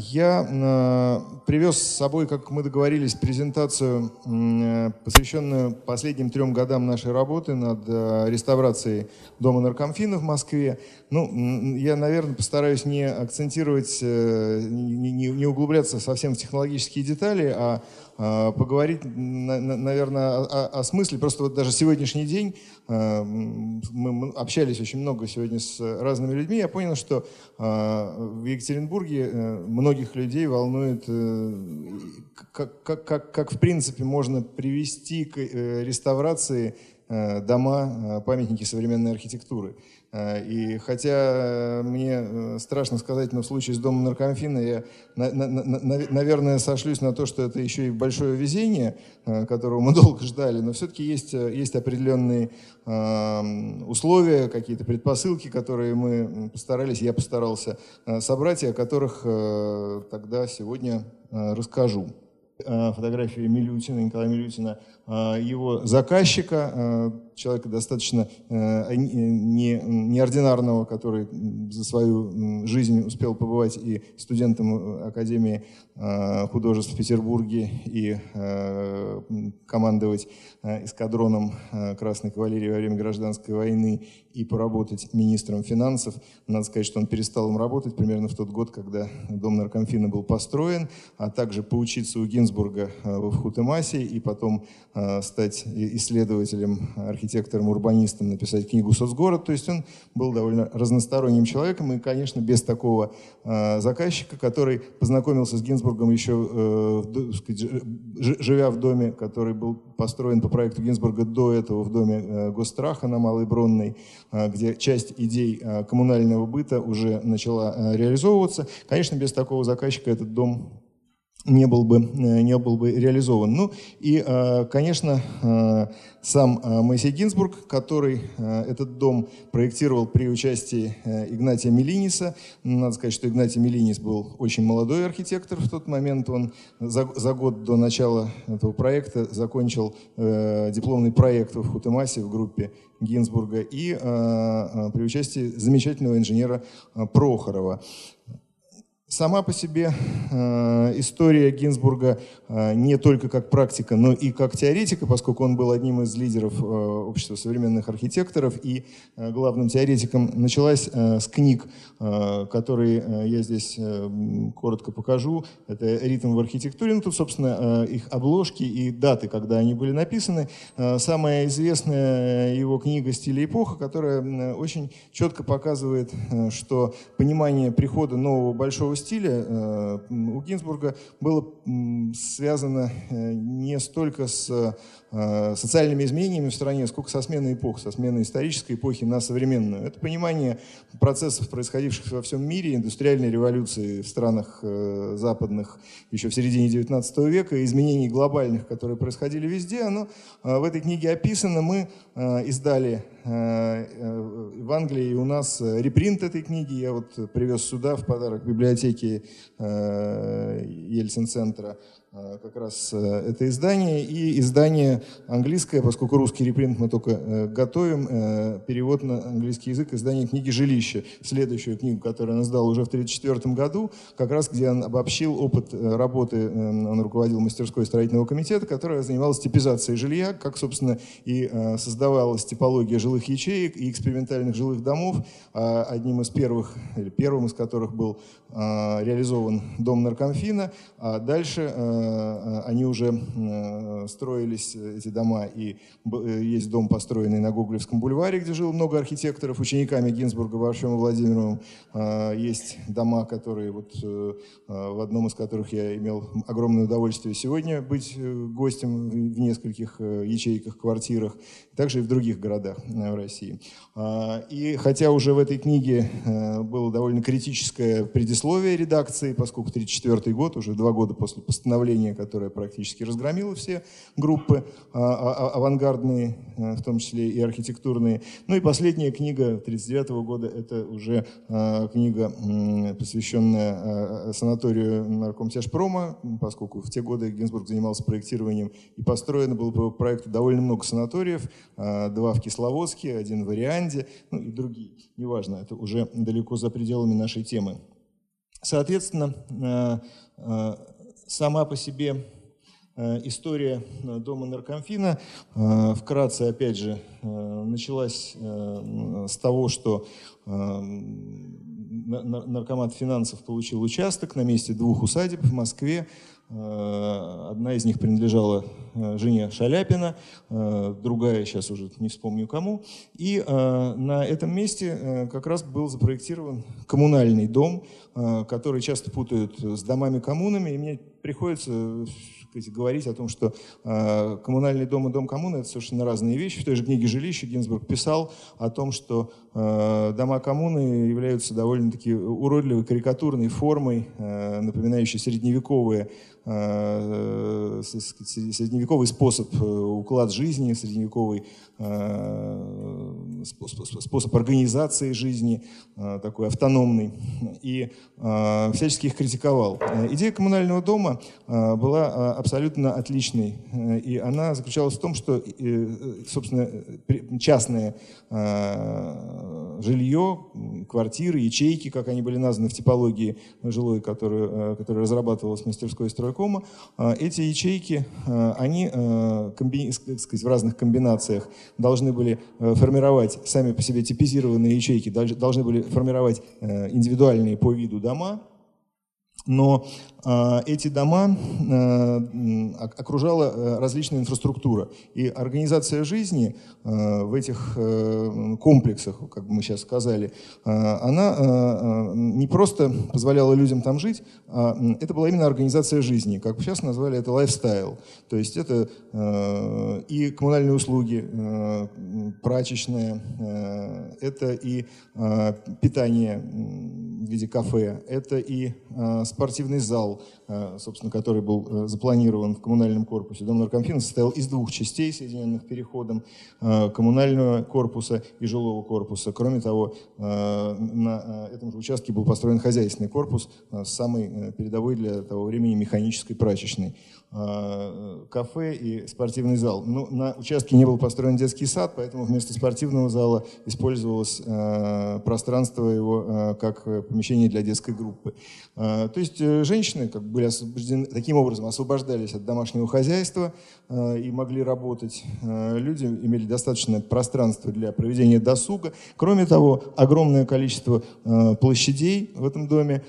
я привез с собой, как мы договорились, презентацию, посвященную последним трем годам нашей работы над реставрацией дома наркомфина в Москве. Ну, я, наверное, постараюсь не акцентировать, не, углубляться совсем в технологические детали, а, поговорить, наверное, о, о смысле. Просто вот даже сегодняшний день а, мы общались очень много сегодня с разными людьми. Я понял, что а, в Екатеринбурге э, многих людей волнует, э, как, как, как, как в принципе можно привести к э, реставрации дома, памятники современной архитектуры. Э, и хотя мне э, страшно сказать, но в случае с домом наркомфина я, наверное, сошлюсь на то, что это еще и большое везение, э, которого мы долго ждали, но все-таки есть, есть определенные условия, какие-то предпосылки, которые мы постарались, я постарался собрать, и о которых тогда сегодня расскажу. Фотография Милютина, Николая Милютина, его заказчика, человека достаточно э, не, неординарного, который за свою жизнь успел побывать и студентом э, Академии э, художеств в Петербурге, и командовать эскадроном Красной кавалерии во время гражданской войны, и поработать министром финансов. Надо сказать, что он перестал им работать примерно в тот год, когда дом наркомфина был построен, а также поучиться у Гинзбурга в Хутемасе и потом стать исследователем архитектором, урбанистом, написать книгу «Соцгород». То есть он был довольно разносторонним человеком. И, конечно, без такого э, заказчика, который познакомился с Гинзбургом еще, э, живя в доме, который был построен по проекту Гинзбурга до этого в доме э, Госстраха на Малой Бронной, э, где часть идей э, коммунального быта уже начала э, реализовываться. Конечно, без такого заказчика этот дом не был бы, э, не был бы реализован. Ну и, э, конечно, э, сам Моисей Гинзбург, который этот дом проектировал при участии Игнатия Мелиниса. Надо сказать, что Игнатий Мелинис был очень молодой архитектор в тот момент. Он за, за год до начала этого проекта закончил дипломный проект в Хутемасе в группе Гинзбурга и при участии замечательного инженера Прохорова. Сама по себе э, история Гинзбурга э, не только как практика, но и как теоретика, поскольку он был одним из лидеров э, общества современных архитекторов и главным теоретиком, началась с книг, которые я здесь коротко покажу. Это «Ритм в архитектуре». Ну, тут, собственно, их обложки и даты, когда они были написаны. Самая известная его книга «Стиль и эпоха», которая очень четко показывает, что понимание прихода нового большого стиля э, у Гинзбурга было связано э, не столько с социальными изменениями в стране, сколько со сменой эпох, со сменой исторической эпохи на современную. Это понимание процессов, происходивших во всем мире, индустриальной революции в странах э, западных еще в середине XIX века, изменений глобальных, которые происходили везде, оно э, в этой книге описано. Мы издали в Англии у нас репринт этой книги. Я вот привез сюда в подарок библиотеке Ельцин-центра Э, как раз э, это издание, и издание английское, поскольку русский репринт мы только э, готовим, перевод на английский язык, издание книги «Жилище», следующую книгу, которую он издал уже в 1934 году, как раз где он обобщил опыт работы, он руководил мастерской строительного комитета, которая занималась типизацией жилья, как, собственно, и создавалась типология жилых ячеек и экспериментальных жилых домов, а одним из первых, или первым из которых был реализован дом наркомфина, а дальше Э, они уже э, строились, э, эти дома, и есть дом, построенный на Гоголевском бульваре, где жило много архитекторов, учениками Гинзбурга, Варшем и Владимировым. Есть дома, которые, вот, в одном из которых я имел огромное удовольствие сегодня быть гостем в нескольких ячейках, квартирах, также и в других городах в России. И хотя уже в этой книге было довольно критическое предисловие редакции, поскольку 1934 год, уже два года после постановления которое практически разгромило все группы а, а, а, авангардные, в том числе и архитектурные. Ну и последняя книга 1939 года, это уже книга, посвященная санаторию наркомтяжпрома, поскольку в те годы Гинзбург занимался проектированием и построено было по проекту довольно много санаториев, два в Кисловодске, один в Арианде, ну и другие, неважно, это уже далеко за пределами нашей темы. Соответственно, сама по себе история дома наркомфина вкратце, опять же, началась с того, что наркомат финансов получил участок на месте двух усадеб в Москве. Э, одна из них принадлежала э, жене Шаляпина, э, другая сейчас уже не вспомню кому. И на этом месте как раз был запроектирован коммунальный дом, который часто путают с домами-коммунами. И мне приходится говорить о том, что э, коммунальный дом и дом коммуны – это совершенно разные вещи. В той же книге «Жилище» Гинзбург писал о том, что э, дома коммуны являются довольно-таки уродливой карикатурной формой, э, напоминающей средневековые Э, средневековый способ, э, уклад жизни, средневековый э, способ организации жизни, такой автономный, и всячески их критиковал. Идея коммунального дома была абсолютно отличной, и она заключалась в том, что, собственно, частное жилье, квартиры, ячейки, как они были названы в типологии жилой, которую, которая разрабатывалась мастерской стройком, целиком, а, эти ячейки, а, они а, сказать, в разных комбинациях должны были э, формировать, сами по себе типизированные ячейки должны были формировать э, индивидуальные по виду дома, но э, эти дома э, окружала различная инфраструктура. И организация жизни э, в этих э, комплексах, как мы сейчас сказали, э, она э, не просто позволяла людям там жить, а это была именно организация жизни. Как сейчас назвали это лайфстайл. То есть это э, и коммунальные услуги, э, прачечная, э, это и э, питание в виде кафе, это и спортивный зал, э, собственно, который был э, запланирован в коммунальном корпусе. Дом наркомфина состоял из двух частей, соединенных переходом э, коммунального корпуса и жилого корпуса. Кроме того, на этом же участке был построен хозяйственный корпус с самой передовой для того времени механической прачечной. Э, кафе и спортивный зал. Ну, на участке не был построен детский сад, поэтому вместо спортивного зала использовалось э, пространство его э, как помещение для детской группы. То есть женщины как были освобождены, таким образом освобождались от домашнего хозяйства и могли работать. Люди имели достаточное пространство для проведения досуга. Кроме того, огромное количество площадей в этом доме,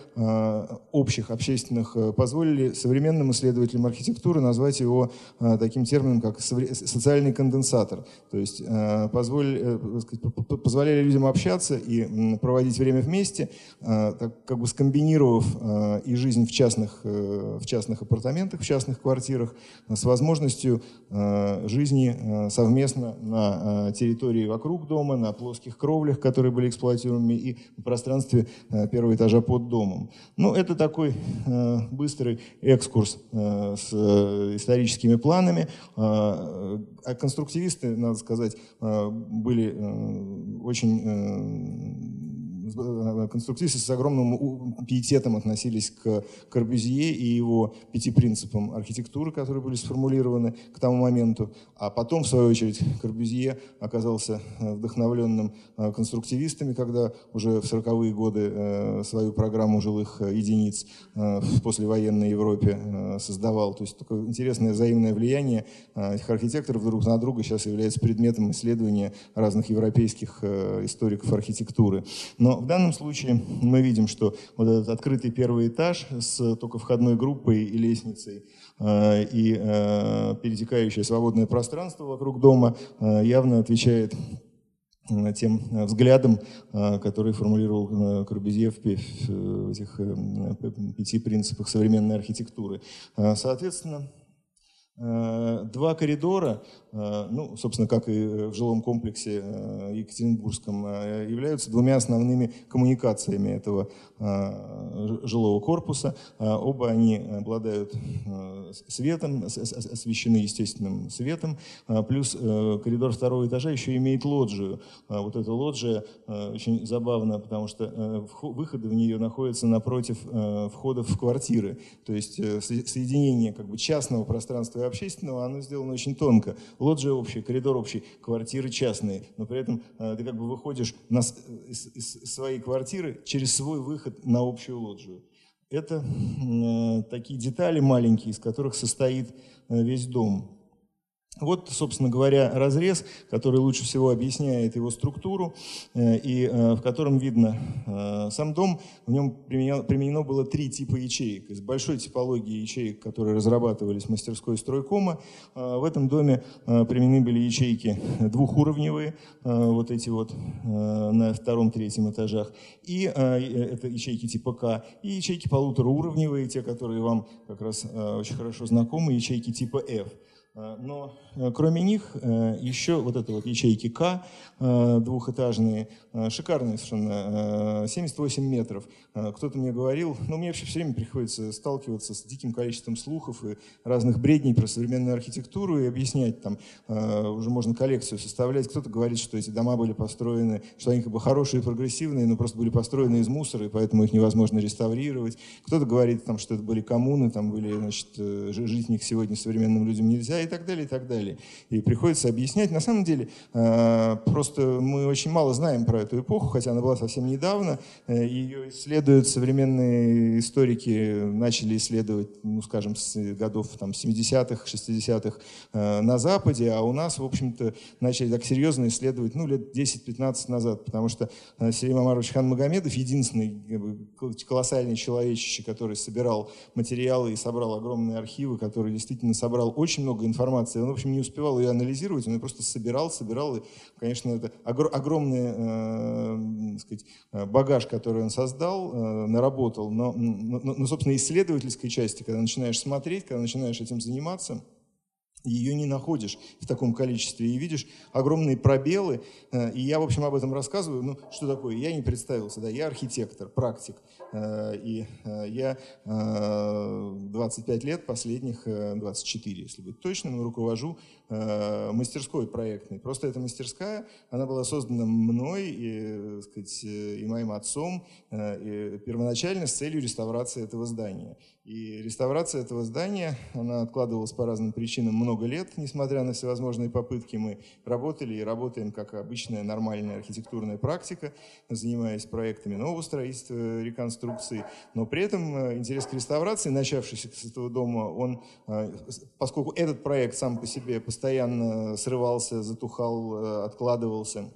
общих, общественных, позволили современным исследователям архитектуры архитектуры назвать его э, таким термином, как социальный конденсатор. То есть э, позволили, э, позволяли людям общаться и проводить время вместе, так, как бы скомбинировав и жизнь в частных, в частных апартаментах, в частных квартирах, с возможностью жизни совместно на территории вокруг дома, на плоских кровлях, которые были эксплуатируемыми, и в пространстве первого этажа под домом. Ну, это такой быстрый экскурс с Э, историческими планами. А, конструктивисты, надо сказать, были очень конструктивисты с огромным пиететом относились к Корбюзье и его пяти принципам архитектуры, которые были сформулированы к тому моменту. А потом, в свою очередь, Корбюзье оказался э, вдохновленным э, конструктивистами, когда уже в 40-е годы свою программу жилых единиц в послевоенной Европе создавал. То есть такое интересное взаимное влияние этих архитекторов друг на друга сейчас является предметом исследования разных европейских историков архитектуры. Но в данном случае мы видим, что вот этот открытый первый этаж с только входной группой и лестницей э, и э, перетекающее свободное пространство вокруг дома э, явно отвечает тем взглядам, который формулировал Корбюзье в этих пяти принципах современной архитектуры. Соответственно, два коридора Э, ну, собственно, как и в жилом комплексе э, Екатеринбургском, э, являются двумя основными коммуникациями этого жилого корпуса. Оба они обладают светом, освещены естественным светом, плюс коридор второго этажа еще имеет лоджию. Вот эта лоджия очень забавна, потому что выходы в нее находятся напротив входов в квартиры. То есть соединение как бы частного пространства и общественного, оно сделано очень тонко лоджия общая, коридор общий, квартиры частные, но при этом э, ты как бы выходишь на, из, из своей квартиры через свой выход на общую лоджию. это такие детали маленькие, из которых состоит весь дом. Вот, собственно говоря, разрез, который лучше всего объясняет его структуру, э, и э, в котором видно э, сам дом. В нем применено, было три типа ячеек. Из большой типологии ячеек, которые разрабатывались в мастерской стройкома, в этом доме применены были ячейки двухуровневые, вот эти вот на втором-третьем этажах, и это ячейки типа К, и ячейки полуторауровневые, те, которые вам как раз очень хорошо знакомы, ячейки типа F. Э, но э, кроме них э, еще вот это вот ячейки К двухэтажные, шикарные совершенно, 78 метров. Кто-то мне говорил, ну мне вообще все время приходится сталкиваться с диким количеством слухов и разных бредней про современную архитектуру и объяснять там, уже можно коллекцию составлять. Кто-то говорит, что эти дома были построены, что они как бы хорошие и прогрессивные, но просто были построены из мусора, и поэтому их невозможно реставрировать. Кто-то говорит, там, что это были коммуны, там были, значит, жить в них сегодня современным людям нельзя и так далее, и так далее. И приходится объяснять. На самом деле, э, просто мы очень мало знаем про эту эпоху, хотя она была совсем недавно. Э, Ее исследуют современные историки, начали исследовать, ну, скажем, с годов там, 70-х, 60-х э, на Западе, а у нас, в общем-то, начали так серьезно исследовать ну, лет 10-15 назад, потому что Селим Амарович Хан Магомедов, единственный колоссальный человечище, который собирал материалы и собрал огромные архивы, который действительно собрал очень много информации. Он, в общем, не успевал ее анализировать, он ее просто собирал, собирал. И, конечно, это огромный э, сказать, багаж, который он создал, э, наработал. Но, но, но, собственно, исследовательской части, когда начинаешь смотреть, когда начинаешь этим заниматься, ее не находишь в таком количестве и видишь огромные пробелы. Э, и я, в общем, об этом рассказываю. Ну, что такое? Я не представился, да, я архитектор, практик. Э, и э, я 25 лет, последних 24, если быть точным, руковожу мастерской проектной. Просто эта мастерская, она была создана мной и, сказать, и моим отцом и первоначально с целью реставрации этого здания. И реставрация этого здания, она откладывалась по разным причинам много лет, несмотря на всевозможные попытки. Мы работали и работаем как обычная нормальная архитектурная практика, занимаясь проектами нового строительства, реконструкции. Но при этом э, интерес к реставрации, начавшийся с этого дома, он, э, поскольку этот проект сам по себе постоянно срывался, затухал, э, откладывался,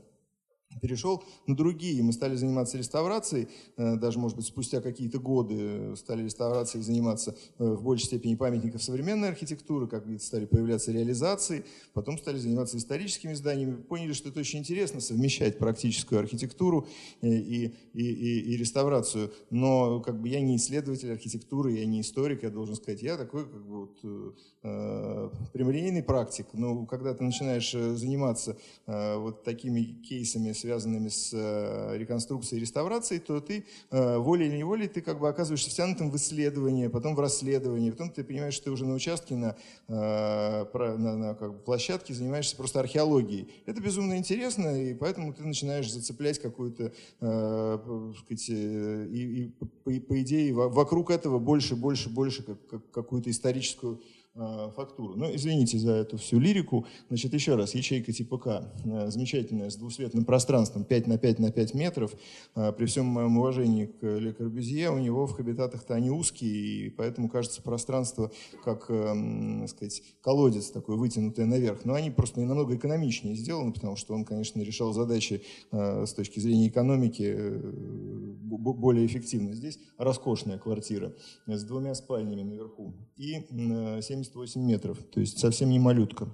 перешел на другие. Мы стали заниматься реставрацией, э, даже, может быть, спустя какие-то годы стали реставрацией заниматься э, в большей степени памятников современной архитектуры, как стали появляться реализации, потом стали заниматься историческими зданиями, поняли, что это очень интересно совмещать практическую архитектуру э, и, и, и, и реставрацию. Но как бы я не исследователь архитектуры, я не историк, я должен сказать, я такой как бы вот, э, прямолинейный практик. Но когда ты начинаешь заниматься э, вот такими кейсами, связанными с э, реконструкцией и реставрацией, то ты э, волей или неволей ты как бы оказываешься втянутым в исследование, потом в расследование, потом ты понимаешь, что ты уже на участке, на, э, на, на как бы площадке занимаешься просто археологией. Это безумно интересно, и поэтому ты начинаешь зацеплять какую-то, сказать, и, и по, по идее вокруг этого больше, больше, больше как, как, какую-то историческую Э, фактуру. Ну, извините за эту всю лирику. Значит, еще раз, ячейка типа К, э, замечательная, с двусветным пространством 5 на 5 на 5 метров. Э, при всем моем уважении к Ле Корбюзье, у него в хабитатах-то они узкие, и поэтому кажется пространство как, так сказать, колодец такой, вытянутый наверх. Но они просто намного экономичнее сделаны, потому что он, конечно, решал задачи с точки зрения экономики более эффективно. Здесь роскошная квартира с двумя спальнями наверху и 70 78 метров, то есть совсем не малютка.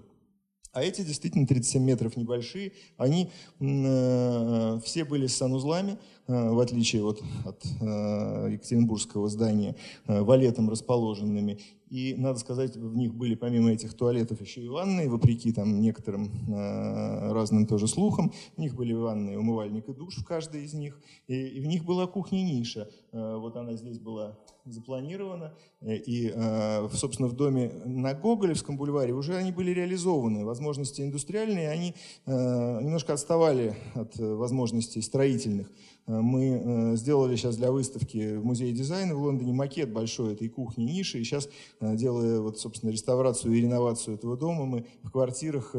А эти действительно 37 метров небольшие, они э, все были с санузлами, в отличие вот от э, Екатеринбургского здания, э, валетом расположенными. И, надо сказать, в них были помимо этих туалетов еще и ванные, вопреки там некоторым э, разным тоже слухам. В них были ванные, умывальник и душ в каждой из них. И, и в них была кухня-ниша. Э, вот она здесь была запланирована. Э, и, э, собственно, в доме на Гоголевском бульваре уже они были реализованы. Возможности индустриальные, они э, немножко отставали от возможностей строительных. Мы сделали сейчас для выставки в Музее дизайна в Лондоне макет большой этой кухни ниши, и сейчас, делая вот, собственно, реставрацию и реновацию этого дома, мы в квартирах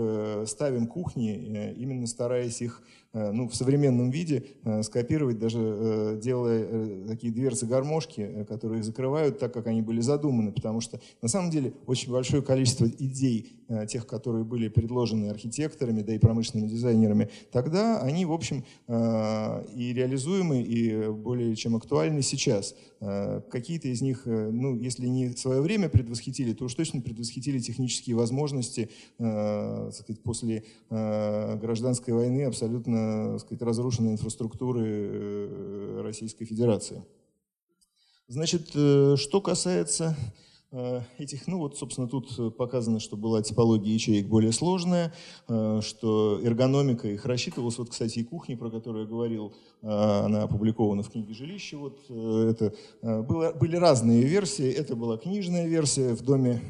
ставим кухни, именно стараясь их Э, ну, в современном виде э, скопировать, даже э, делая такие дверцы-гармошки, которые их закрывают так, как они были задуманы, потому что на самом деле очень большое количество идей, тех, которые были предложены архитекторами, да и промышленными дизайнерами, тогда они, в общем, и реализуемы, и более чем актуальны сейчас. Какие-то из них, ну, если не свое время предвосхитили, то уж точно предвосхитили технические возможности сказать, после гражданской войны абсолютно Э, сказать, разрушенной инфраструктуры э, Российской Федерации. Значит, э, что касается этих, ну вот, собственно, тут показано, что была типология ячеек более сложная, что эргономика их рассчитывалась. Вот, кстати, и кухня, про которую я говорил, Э, она опубликована в книге «Жилище». Вот э, это, э, было, были разные версии. Это была книжная версия в доме,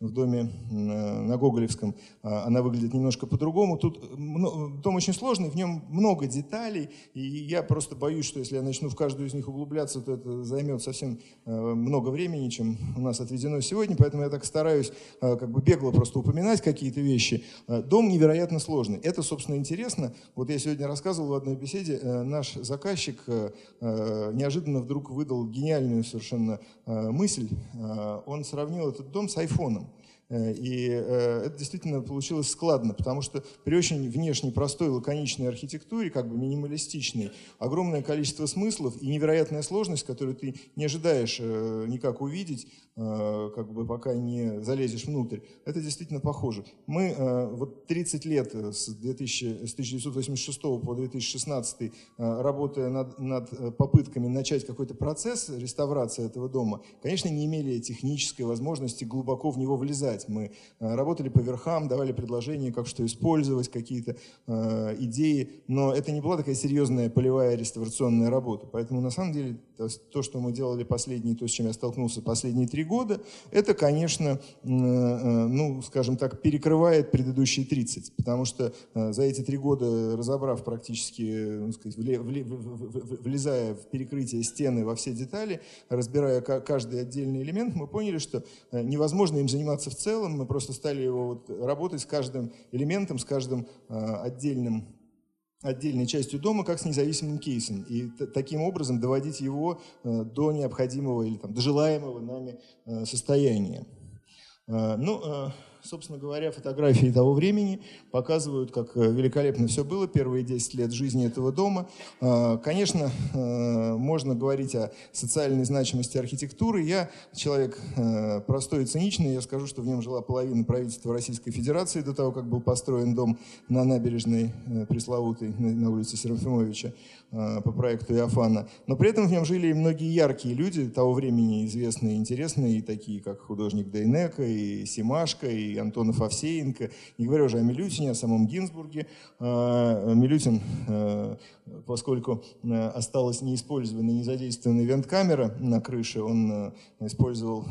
в доме на Гоголевском. Она выглядит немножко по-другому. Тут дом очень сложный, в нем много деталей. И я просто боюсь, что если я начну в каждую из них углубляться, то это займет совсем много времени, чем нас отведено сегодня. Поэтому я так стараюсь как бы бегло просто упоминать какие-то вещи. Дом невероятно сложный. Это, собственно, интересно. Вот я сегодня рассказывал в одной беседе Э, наш заказчик э, э, неожиданно вдруг выдал гениальную совершенно мысль. Он сравнил этот дом с айфоном. Э, и э, это действительно получилось складно, потому что при очень внешне простой, лаконичной архитектуре, как бы минималистичной, огромное количество смыслов и невероятная сложность, которую ты не ожидаешь э, никак увидеть, как бы пока не залезешь внутрь. Это действительно похоже. Мы вот 30 лет с, 2000, с 1986 по 2016, работая над, над попытками начать какой-то процесс реставрации этого дома, конечно, не имели технической возможности глубоко в него влезать. Мы э, работали по верхам, давали предложения, как что использовать, какие-то э, идеи, но это не была такая серьезная полевая реставрационная работа. Поэтому на самом деле то что мы делали последние, то, с чем я столкнулся последние три года, это, конечно, э, ну, скажем так, перекрывает предыдущие 30, потому что э, за эти три года, разобрав практически, ну, сказать, вле, вле, влезая в перекрытие стены во все детали, разбирая каждый отдельный элемент, мы поняли, что э, невозможно им заниматься в целом, мы просто стали его вот работать с каждым элементом, с каждым отдельным отдельной частью дома как с независимым кейсом и таким образом доводить его э, до необходимого или там, до желаемого нами э, состояния. Ну, собственно говоря, фотографии того времени показывают, как э, великолепно все было первые 10 лет жизни этого дома. А, конечно, э, можно говорить о социальной значимости архитектуры. Я человек э, простой и циничный. Я скажу, что в нем жила половина правительства Российской Федерации до того, как был построен дом на набережной пресловутой на улице Серафимовича по проекту Иофана. Но при этом в нем жили и многие яркие люди того времени, известные интересные, такие как художник Дейнека, и Симашко, и Антонов Овсеенко, не говоря уже о Милютине, о самом Гинзбурге. А, Милютин, а, поскольку а, осталась неиспользованная, незадействованная вент-камера на крыше, он использовал,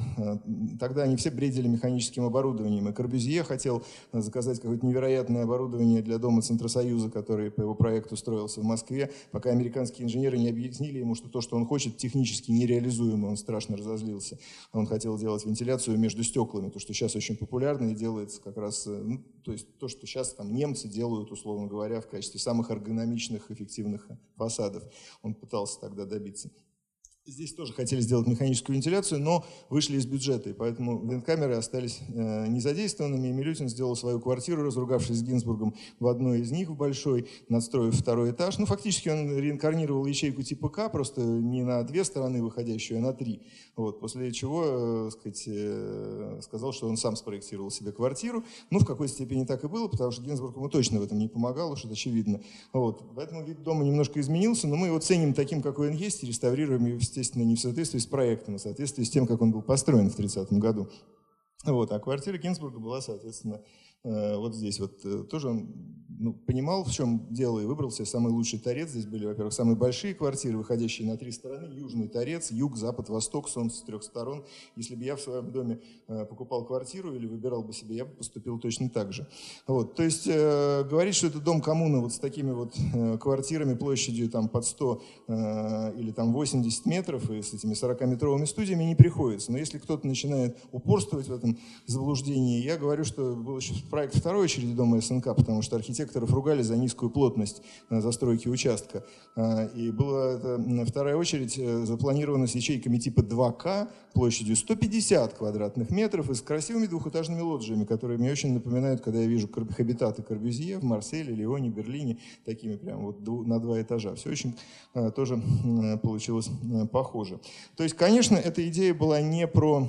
тогда они все бредили механическим оборудованием, и Корбюзье хотел заказать какое-то невероятное оборудование для Дома Центросоюза, который по его проекту строился в Москве, пока американские инженеры не объяснили ему, что то, что он хочет, технически нереализуемо, он страшно разозлился. Он хотел делать вентиляцию между стеклами, то, что сейчас очень популярно, и делается как раз, э, ну, то есть то, что сейчас там немцы делают, условно говоря, в качестве самых эргономичных, эффективных фасадов. Он пытался тогда добиться. Здесь тоже хотели сделать механическую вентиляцию, но вышли из бюджета, и поэтому венткамеры остались э, незадействованными. И Милютин сделал свою квартиру, разругавшись с Гинзбургом в одной из них, в большой, надстроив второй этаж. Ну, фактически он реинкарнировал ячейку типа К, просто не на две стороны выходящую, а на три. Вот, после чего, э, сказать, э, сказал, что он сам спроектировал себе квартиру. Ну, в какой степени так и было, потому что Гинзбург ему точно в этом не помогал, уж это очевидно. Вот. Поэтому вид дома немножко изменился, но мы его ценим таким, какой он есть, и реставрируем его естественно, не в соответствии с проектом, а в соответствии с тем, как он был построен в 30 году. Вот, а квартира Гинзбурга была, соответственно, Вот здесь вот тоже он ну, понимал, в чем дело, и выбрал себе самый лучший торец. Здесь были, во-первых, самые большие квартиры, выходящие на три стороны. Южный торец, юг, запад, восток, солнце с трех сторон. Если бы я в своем доме э, покупал квартиру или выбирал бы себе, я бы поступил точно так же. Вот, то есть э, говорить, что это дом коммуна вот с такими вот э, квартирами площадью там под 100 э, или там 80 метров и с этими 40-метровыми студиями не приходится. Но если кто-то начинает упорствовать в этом заблуждении, я говорю, что был еще проект второй очереди дома СНК, потому что архитектор архитекторов ругали за низкую плотность э, застройки участка. А, и была вторая очередь э, запланирована с ячейками типа 2К площадью 150 квадратных метров и с красивыми двухэтажными лоджиями, которые мне очень напоминают, когда я вижу хабитаты Корбюзье в Марселе, Лионе, Берлине, такими прям вот на два этажа. Все очень э, тоже получилось похоже. То есть, конечно, эта идея была не про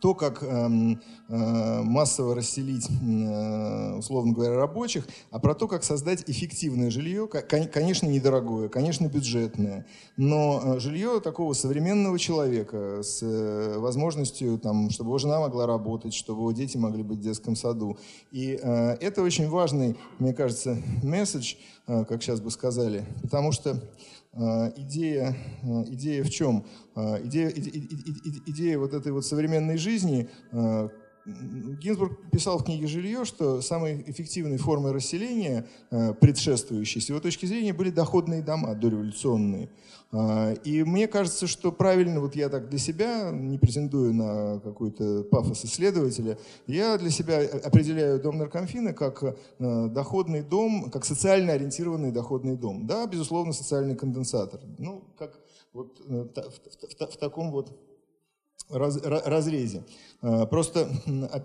то, как эм, э, массово расселить, э, условно говоря, рабочих, а про то, как создать эффективное жилье, конечно, недорогое, конечно, бюджетное, но э, жилье такого современного человека с возможностью, там, чтобы его жена могла работать, чтобы его дети могли быть в детском саду. И это очень важный, мне кажется, месседж, как сейчас бы сказали, потому что идея, э, идея в чем? Э, идея, идея, вот этой вот современной жизни Гинзбург писал в книге «Жилье», что самой эффективной формой расселения, предшествующей, с его точки зрения, были доходные дома дореволюционные. А, и мне кажется, что правильно, вот я так для себя, не претендую на какой-то пафос исследователя, я для себя определяю дом наркомфина как э, доходный дом, как социально ориентированный доходный дом. Да, безусловно, социальный конденсатор. Ну, как вот э, в, в, в, в таком вот раз, разрезе. А, просто,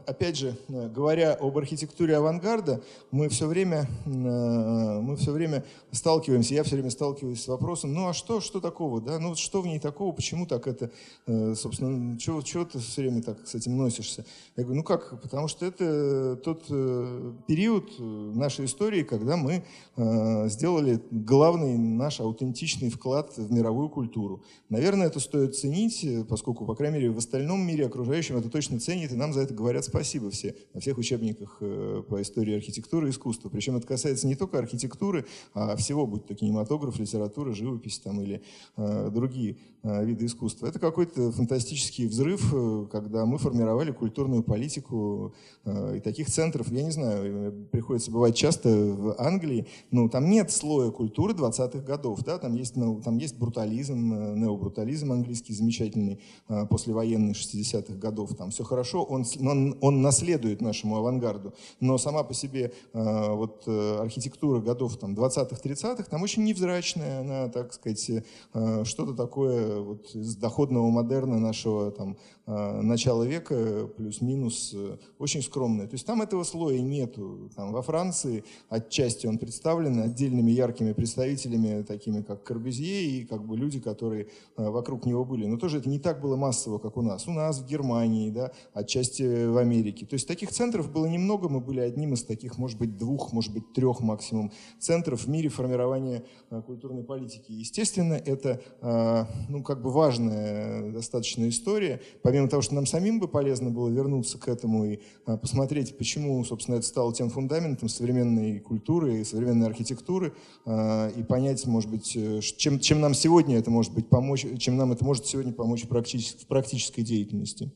опять же, говоря об архитектуре авангарда, мы все время, а, мы все время сталкиваемся, я все время сталкиваюсь с вопросом, ну а что, что такого, да, ну что в ней такого, почему так это, э, собственно, чего, чего ты все время так с этим носишься? Я говорю, ну как, потому что это тот э, период нашей истории, когда мы э, сделали главный наш аутентичный вклад в мировую культуру. Наверное, это стоит ценить, поскольку, по крайней мере, в остальном мире окружающем это точно ценит, и нам за это говорят спасибо все на всех учебниках э, по истории архитектуры и искусства. Причем это касается не только архитектуры, а всего, будь то кинематограф, литература, живопись там, или э, другие э, виды искусства. Это какой-то фантастический взрыв, э, когда мы формировали культурную политику э, и таких центров, я не знаю, приходится бывать часто в Англии, но там нет слоя культуры 20-х годов, да, там есть, ну, там есть брутализм, э, необрутализм английский замечательный, э, после послевоенных 60-х годов, там все хорошо, он, он, он наследует нашему авангарду, но сама по себе э, вот, э, архитектура годов там, 20-х, 30-х там очень невзрачная, она, так сказать, э, что-то такое вот, из доходного модерна нашего там, э, начала века, плюс-минус, э, очень скромная. То есть там этого слоя нету. Там, во Франции отчасти он представлен отдельными яркими представителями, такими как Корбюзье и как бы люди, которые э, вокруг него были. Но тоже это не так было массово, как у нас. У нас в Германии, да, отчасти в Америке. То есть таких центров было немного, мы были одним из таких, может быть, двух, может быть, трех максимум центров в мире формирования э, культурной политики. Естественно, это э, ну, как бы важная достаточно история. Помимо того, что нам самим бы полезно было вернуться к этому и э, посмотреть, почему, собственно, это стало тем фундаментом современной культуры и современной архитектуры, и понять, может быть, чем, чем нам сегодня это может быть помочь, чем нам это может сегодня помочь в практически практической деятельности.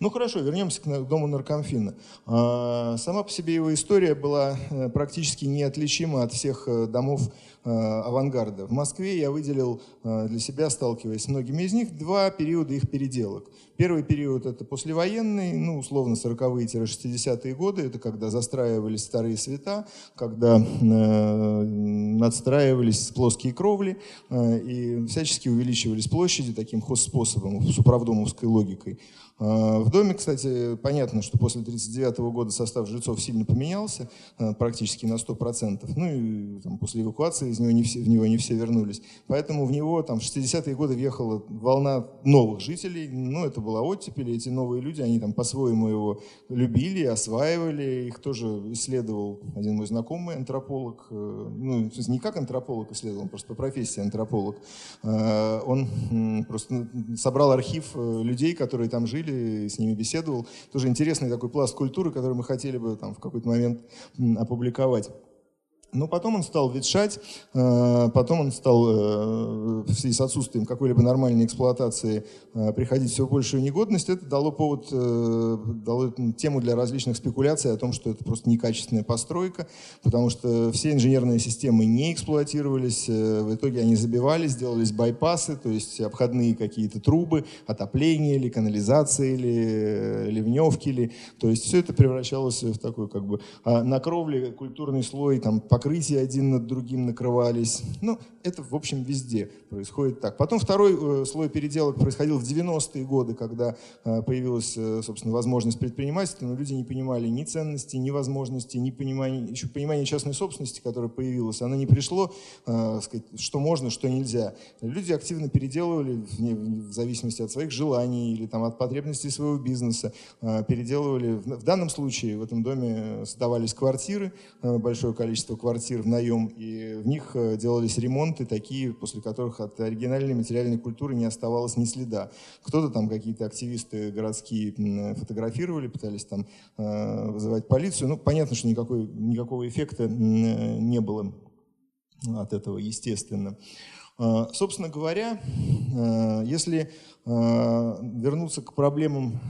Ну хорошо, вернемся к дому наркомфина. А, сама по себе его история была э, практически неотличима от всех э, домов э, авангарда. В Москве я выделил для себя, сталкиваясь с многими из них, два периода их переделок. Первый период – это послевоенный, ну, условно, 40-е-60-е годы. Это когда застраивались старые света, когда надстраивались плоские кровли и всячески увеличивались площади таким хозспособом, с управдомовской логикой. А, в доме, кстати, понятно, что после 1939 года состав жильцов сильно поменялся, а, практически на 100%. Ну и там, после эвакуации из него не все, в него не все вернулись. Поэтому в него там в 60-е годы въехала волна новых жителей. Ну, это была оттепель, эти новые люди, они там по-своему его любили, осваивали. Их тоже исследовал один мой знакомый антрополог. Э, ну, не как антрополог исследовал, он просто по профессии антрополог. Э, он просто собрал архив э, людей, которые там жили, с ними беседовал. Тоже интересный такой пласт культуры, который мы хотели бы там в какой-то момент опубликовать. Но потом он стал ветшать, э, потом он стал э, в связи с отсутствием какой-либо нормальной эксплуатации э, приходить все большую негодность. Это дало повод, дало тему для различных спекуляций о том, что это просто некачественная постройка, потому что все инженерные системы не эксплуатировались, в итоге они забивались, делались байпасы, то есть обходные какие-то трубы, отопление или канализация или ливневки, или, то есть все это превращалось в такой как бы а на кровле культурный слой, там, покрытия один над другим накрывались. Ну, это, в общем, везде происходит так. Потом второй э, слой переделок происходил в 90-е годы, когда э, появилась, э, собственно, возможность предпринимательства, но люди не понимали ни ценности, ни возможностей, ни понимания, еще понимания частной собственности, которое появилось. Оно не пришло, сказать, что можно, что нельзя. Люди активно переделывали в зависимости от своих желаний или там, от потребностей своего бизнеса. Переделывали. В данном случае в этом доме сдавались квартиры, большое количество квартир квартир в наем, и в них э, делались ремонты такие, после которых от оригинальной материальной культуры не оставалось ни следа. Кто-то там, какие-то активисты городские фотографировали, пытались там э, вызывать полицию. Ну, понятно, что никакой, никакого эффекта не было от этого, естественно. Э, собственно говоря, если вернуться к проблемам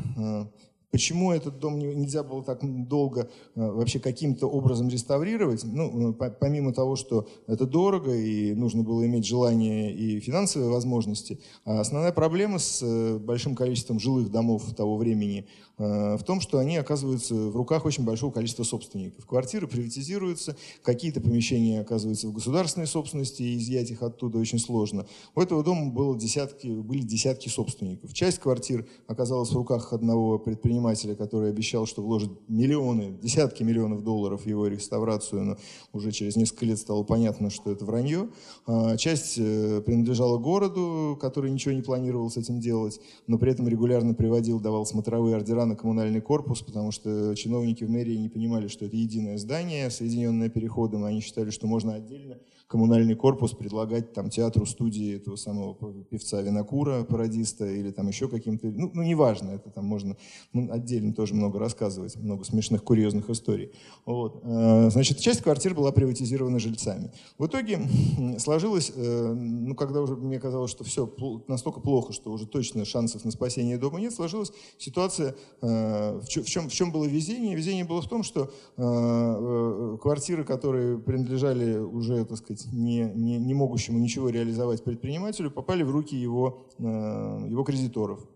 Почему этот дом нельзя было так долго э, вообще каким-то образом реставрировать? Ну, э, помимо того, что это дорого и нужно было иметь желание и финансовые возможности, а основная проблема с э, большим количеством жилых домов того времени в том, что они оказываются в руках очень большого количества собственников. Квартиры приватизируются, какие-то помещения оказываются в государственной собственности, и изъять их оттуда очень сложно. У этого дома было десятки, были десятки собственников. Часть квартир оказалась в руках одного предпринимателя, предпринимателя, который обещал, что вложит миллионы, десятки миллионов долларов в его реставрацию, но уже через несколько лет стало понятно, что это вранье. А, часть э, принадлежала городу, который ничего не планировал с этим делать, но при этом регулярно приводил, давал смотровые ордера на коммунальный корпус, потому что чиновники в мэрии не понимали, что это единое здание, соединенное переходом, они считали, что можно отдельно коммунальный корпус предлагать там театру, студии этого самого певца Винокура, пародиста, или там еще каким-то, ну, ну неважно, это там можно ну, отдельно тоже много рассказывать, много смешных, курьезных историй. Вот. Э, значит, часть квартир была приватизирована жильцами. В итоге сложилось, э, ну, когда уже мне казалось, что все настолько плохо, что уже точно шансов на спасение дома нет, сложилась ситуация, э, в чем, в чем было везение? Везение было в том, что квартиры, которые принадлежали уже, так сказать, не, не, не могущему ничего реализовать предпринимателю, попали в руки его, его кредиторов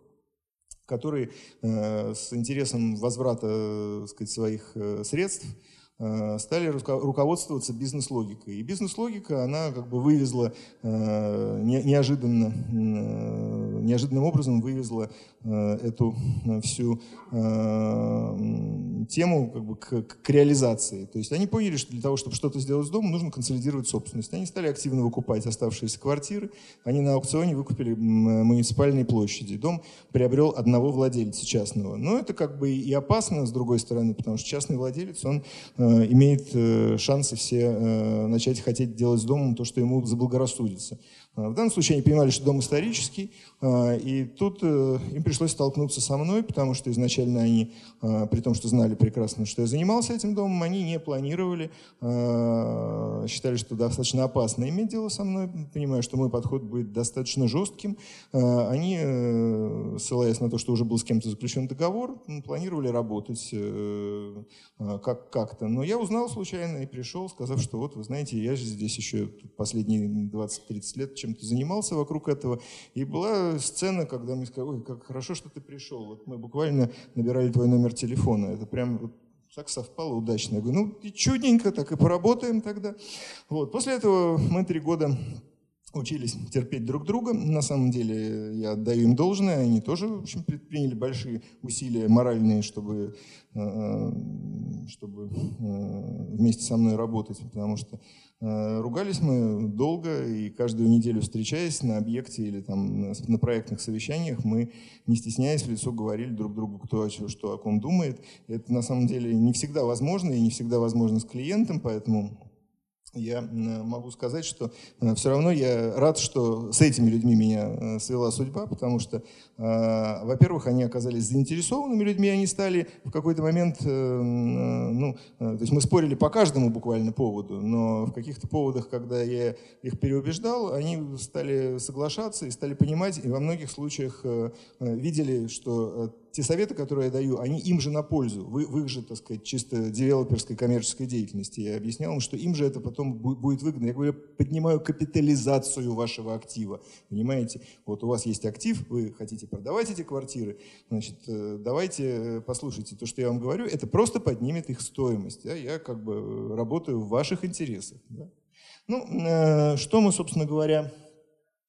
которые э, с интересом возврата э, сказать, своих э, средств стали руководствоваться бизнес-логикой. И бизнес-логика, она как бы вывезла неожиданно, неожиданным образом вывезла эту всю тему как бы, к, к реализации. То есть они поняли, что для того, чтобы что-то сделать с домом, нужно консолидировать собственность. Они стали активно выкупать оставшиеся квартиры. Они на аукционе выкупили муниципальные площади. Дом приобрел одного владельца частного. Но это как бы и опасно, с другой стороны, потому что частный владелец, он э, имеет э, шансы все э, начать хотеть делать с домом то, что ему заблагорассудится. В данном случае они понимали, что дом исторический, и тут им пришлось столкнуться со мной, потому что изначально они, при том, что знали прекрасно, что я занимался этим домом, они не планировали, считали, что достаточно опасно иметь дело со мной, понимая, что мой подход будет достаточно жестким. Они, э, ссылаясь на то, что уже был с кем-то заключен договор, планировали работать э, как-то. Но я узнал случайно и пришел, сказав, что вот, вы знаете, я же здесь еще последние 20-30 лет чем-то занимался вокруг этого. И была сцена, когда мне сказали, ой, как хорошо, что ты пришел. Вот мы буквально набирали твой номер телефона. Это прям вот так совпало удачно. Я говорю, ну и чудненько, так и поработаем тогда. Вот. После этого мы три года учились терпеть друг друга. На самом деле я отдаю им должное, они тоже в общем, предприняли большие усилия моральные, чтобы, э, э, чтобы э, вместе со мной работать, потому что ругались мы долго, и каждую неделю встречаясь на объекте или там на проектных совещаниях, мы, не стесняясь, в лицо говорили друг другу, кто о чем, что о ком думает. Это на самом деле не всегда возможно, и не всегда возможно с клиентом, поэтому я могу сказать, что э, все равно я рад, что с этими людьми меня э, свела судьба, потому что, э, во-первых, они оказались заинтересованными людьми, они стали в какой-то момент, ну, то есть мы спорили по каждому буквально поводу, но в каких-то поводах, когда я их переубеждал, они стали соглашаться и стали понимать, и во многих случаях видели, что те советы, которые я даю, они им же на пользу, в, в их же, так сказать, чисто девелоперской коммерческой деятельности. Я объяснял им, что им же это потом будет выгодно. Я говорю, поднимаю капитализацию вашего актива. Понимаете? Вот у вас есть актив, вы хотите продавать эти квартиры, значит, э, давайте э, послушайте то, что я вам говорю, это просто поднимет их стоимость. Да? Я как бы работаю в ваших интересах. Да? Ну, э, что мы, собственно говоря, Э,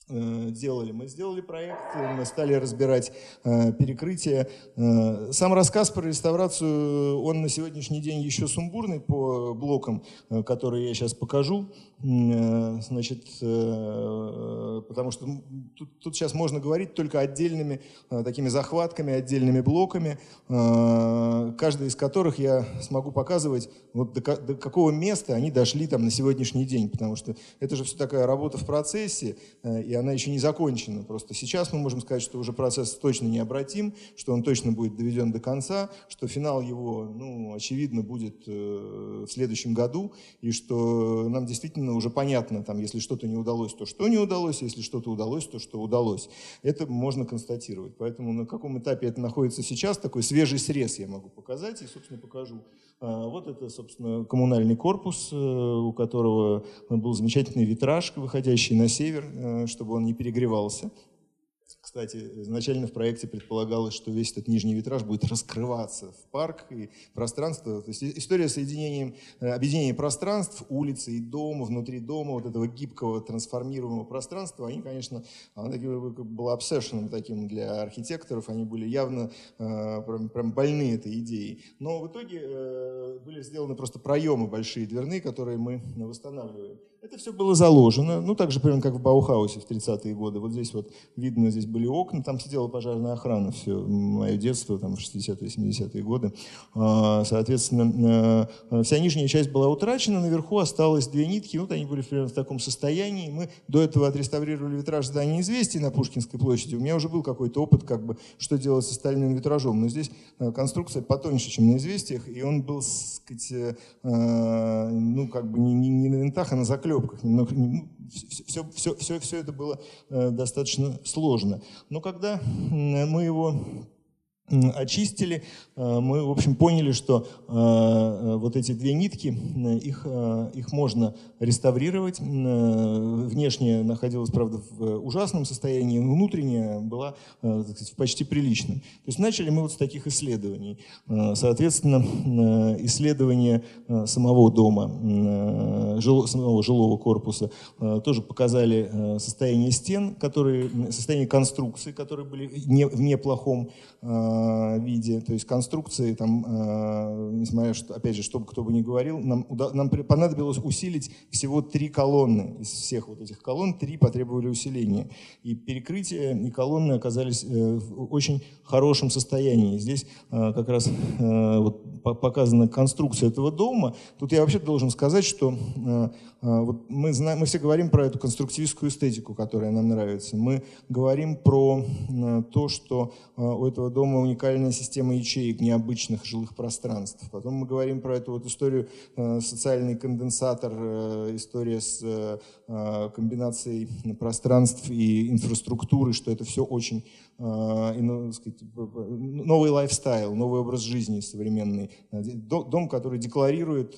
делали. Мы сделали проект, мы стали разбирать э, перекрытие. Э, сам рассказ про реставрацию, он на сегодняшний день еще сумбурный по блокам, э, которые я сейчас покажу. Э, значит, э, потому что тут, тут сейчас можно говорить только отдельными э, такими захватками, отдельными блоками, э, каждый из которых я смогу показывать, вот до, до какого места они дошли там на сегодняшний день, потому что это же все такая работа в процессе, э, и она еще не закончена. Просто сейчас мы можем сказать, что уже процесс точно необратим, что он точно будет доведен до конца, что финал его, ну, очевидно, будет э, в следующем году, и что нам действительно уже понятно, там, если что-то не удалось, то что не удалось, если что-то удалось, то что удалось. Это можно констатировать. Поэтому на каком этапе это находится сейчас, такой свежий срез я могу показать и, собственно, покажу. А, вот это, собственно, коммунальный корпус, э, у которого был замечательный витраж, выходящий на север, э, чтобы он не перегревался. Кстати, изначально в проекте предполагалось, что весь этот нижний витраж будет раскрываться в парк и пространство. То есть история соединения, э, объединения пространств, улицы и дома, внутри дома, вот этого гибкого трансформируемого пространства, они, конечно, она была обсессионом таким для архитекторов, они были явно э, прям, прям больны этой идеей. Но в итоге э, были сделаны просто проемы большие дверные, которые мы восстанавливаем. Это все было заложено, ну так же примерно как в Баухаусе в 30-е годы. Вот здесь вот видно, здесь были окна, там сидела пожарная охрана все мое детство, там в 60-е, 70-е годы. А, соответственно, э, вся нижняя часть была утрачена, наверху осталось две нитки, вот они были примерно в таком состоянии. Мы до этого отреставрировали витраж здания «Известий» на Пушкинской площади. У меня уже был какой-то опыт, как бы, что делать с остальным витражом. Но здесь э, конструкция потоньше, чем на «Известиях», и он был, сказать, э, ну, как бы не, не, не на винтах, а на заклепках заклепках. Все, все, все, все это было э, достаточно сложно. Но когда мы его очистили, э, мы, в общем, поняли, что э, вот эти две нитки, их, их можно реставрировать. Внешняя находилась, правда, в ужасном состоянии, внутренняя была сказать, почти приличным. То есть начали мы вот с таких исследований. Соответственно, исследование самого дома, самого жилого корпуса тоже показали состояние стен, которые, состояние конструкции, которые были не, в неплохом Э, виде, то есть конструкции, там, э, несмотря, что, опять же, чтобы кто бы ни говорил, нам, нам понадобилось усилить всего три колонны. Из всех вот этих колонн три потребовали усиления. И перекрытие и колонны оказались э, в очень хорошем состоянии. Здесь как раз вот показана конструкция этого дома. Тут я вообще должен сказать, что вот мы, знаем, мы все говорим про эту конструктивистскую эстетику, которая нам нравится. Мы говорим про то, что у этого дома уникальная система ячеек, необычных жилых пространств. Потом мы говорим про эту вот историю э, социальный конденсатор, э, история с э, комбинацией пространств и инфраструктуры, что это все очень сказать, новый лайфстайл, новый образ жизни современный. Дом, который декларирует,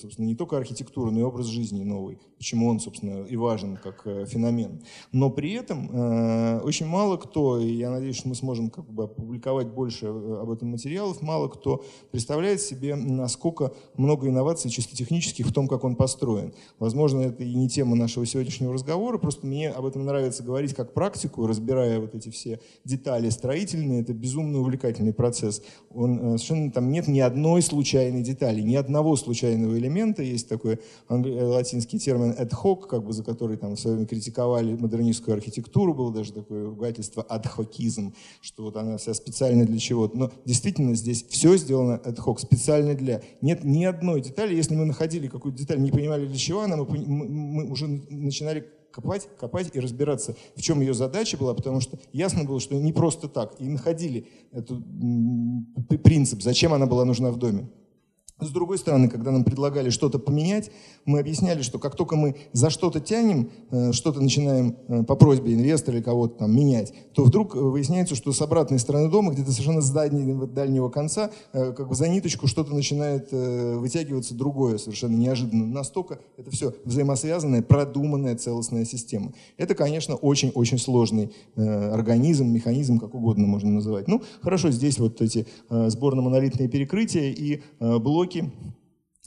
собственно, не только архитектуру, но и образ жизни новый. Почему он, собственно, и важен как феномен. Но при этом очень мало кто, и я надеюсь, что мы сможем как бы опубликовать больше об этом материалов, мало кто представляет себе, насколько много инноваций чисто технических в том, как он построен. Возможно, это и не тема нашего сегодняшнего разговора, просто мне об этом нравится говорить как практику, разбирая вот эти все детали строительные. Это безумно увлекательный процесс. Он, э, совершенно там нет ни одной случайной детали, ни одного случайного элемента. Есть такой э, латинский термин ad hoc, как бы, за который там в свое время критиковали модернистскую архитектуру, было даже такое ругательство адхокизм, что вот она вся специально для чего-то. Но действительно здесь все сделано ad hoc, специально для. Нет ни одной детали. Если мы находили какую-то деталь, не понимали для чего она, мы, мы, мы уже начинали копать, копать и разбираться, в чем ее задача была, потому что ясно было, что не просто так. И находили этот принцип, зачем она была нужна в доме. С другой стороны, когда нам предлагали что-то поменять, мы объясняли, что как только мы за что-то тянем, э, что-то начинаем э, по просьбе инвестора или кого-то там менять, то вдруг э, выясняется, что с обратной стороны дома, где-то совершенно с дальнего, дальнего конца, как бы за ниточку что-то начинает вытягиваться другое, совершенно неожиданно. Настолько это все взаимосвязанная, продуманная целостная система. Это, конечно, очень-очень сложный организм, механизм, как угодно можно называть. Ну, хорошо, здесь вот эти сборно-монолитные перекрытия и блоки блоки.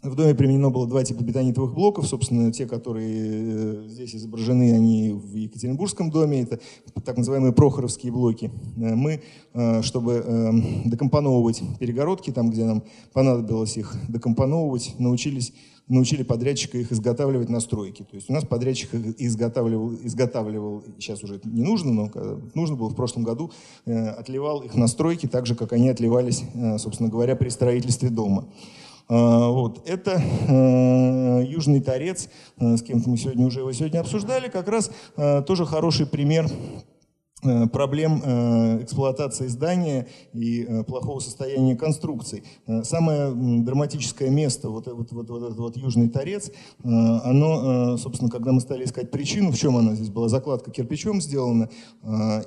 В доме применено было два типа бетонитовых блоков, собственно, те, которые э, здесь изображены, они в Екатеринбургском доме, это так называемые прохоровские блоки. Э, мы, э, чтобы декомпоновывать перегородки, там, где нам понадобилось их декомпоновывать, научились научили подрядчика их изготавливать на стройке. То есть у нас подрядчик изготавливал, изготавливал сейчас уже не нужно, но нужно было в прошлом году, отливал их на стройке так же, как они отливались, собственно говоря, при строительстве дома. А, вот. Это э, Южный Торец, э, с кем-то мы сегодня уже его сегодня обсуждали, как раз э, тоже хороший пример проблем э, эксплуатации здания и э, плохого состояния конструкций. Самое драматическое место, вот, вот, вот, вот этот вот южный торец, оно, собственно, когда мы стали искать причину, в чем она здесь была, закладка кирпичом сделана,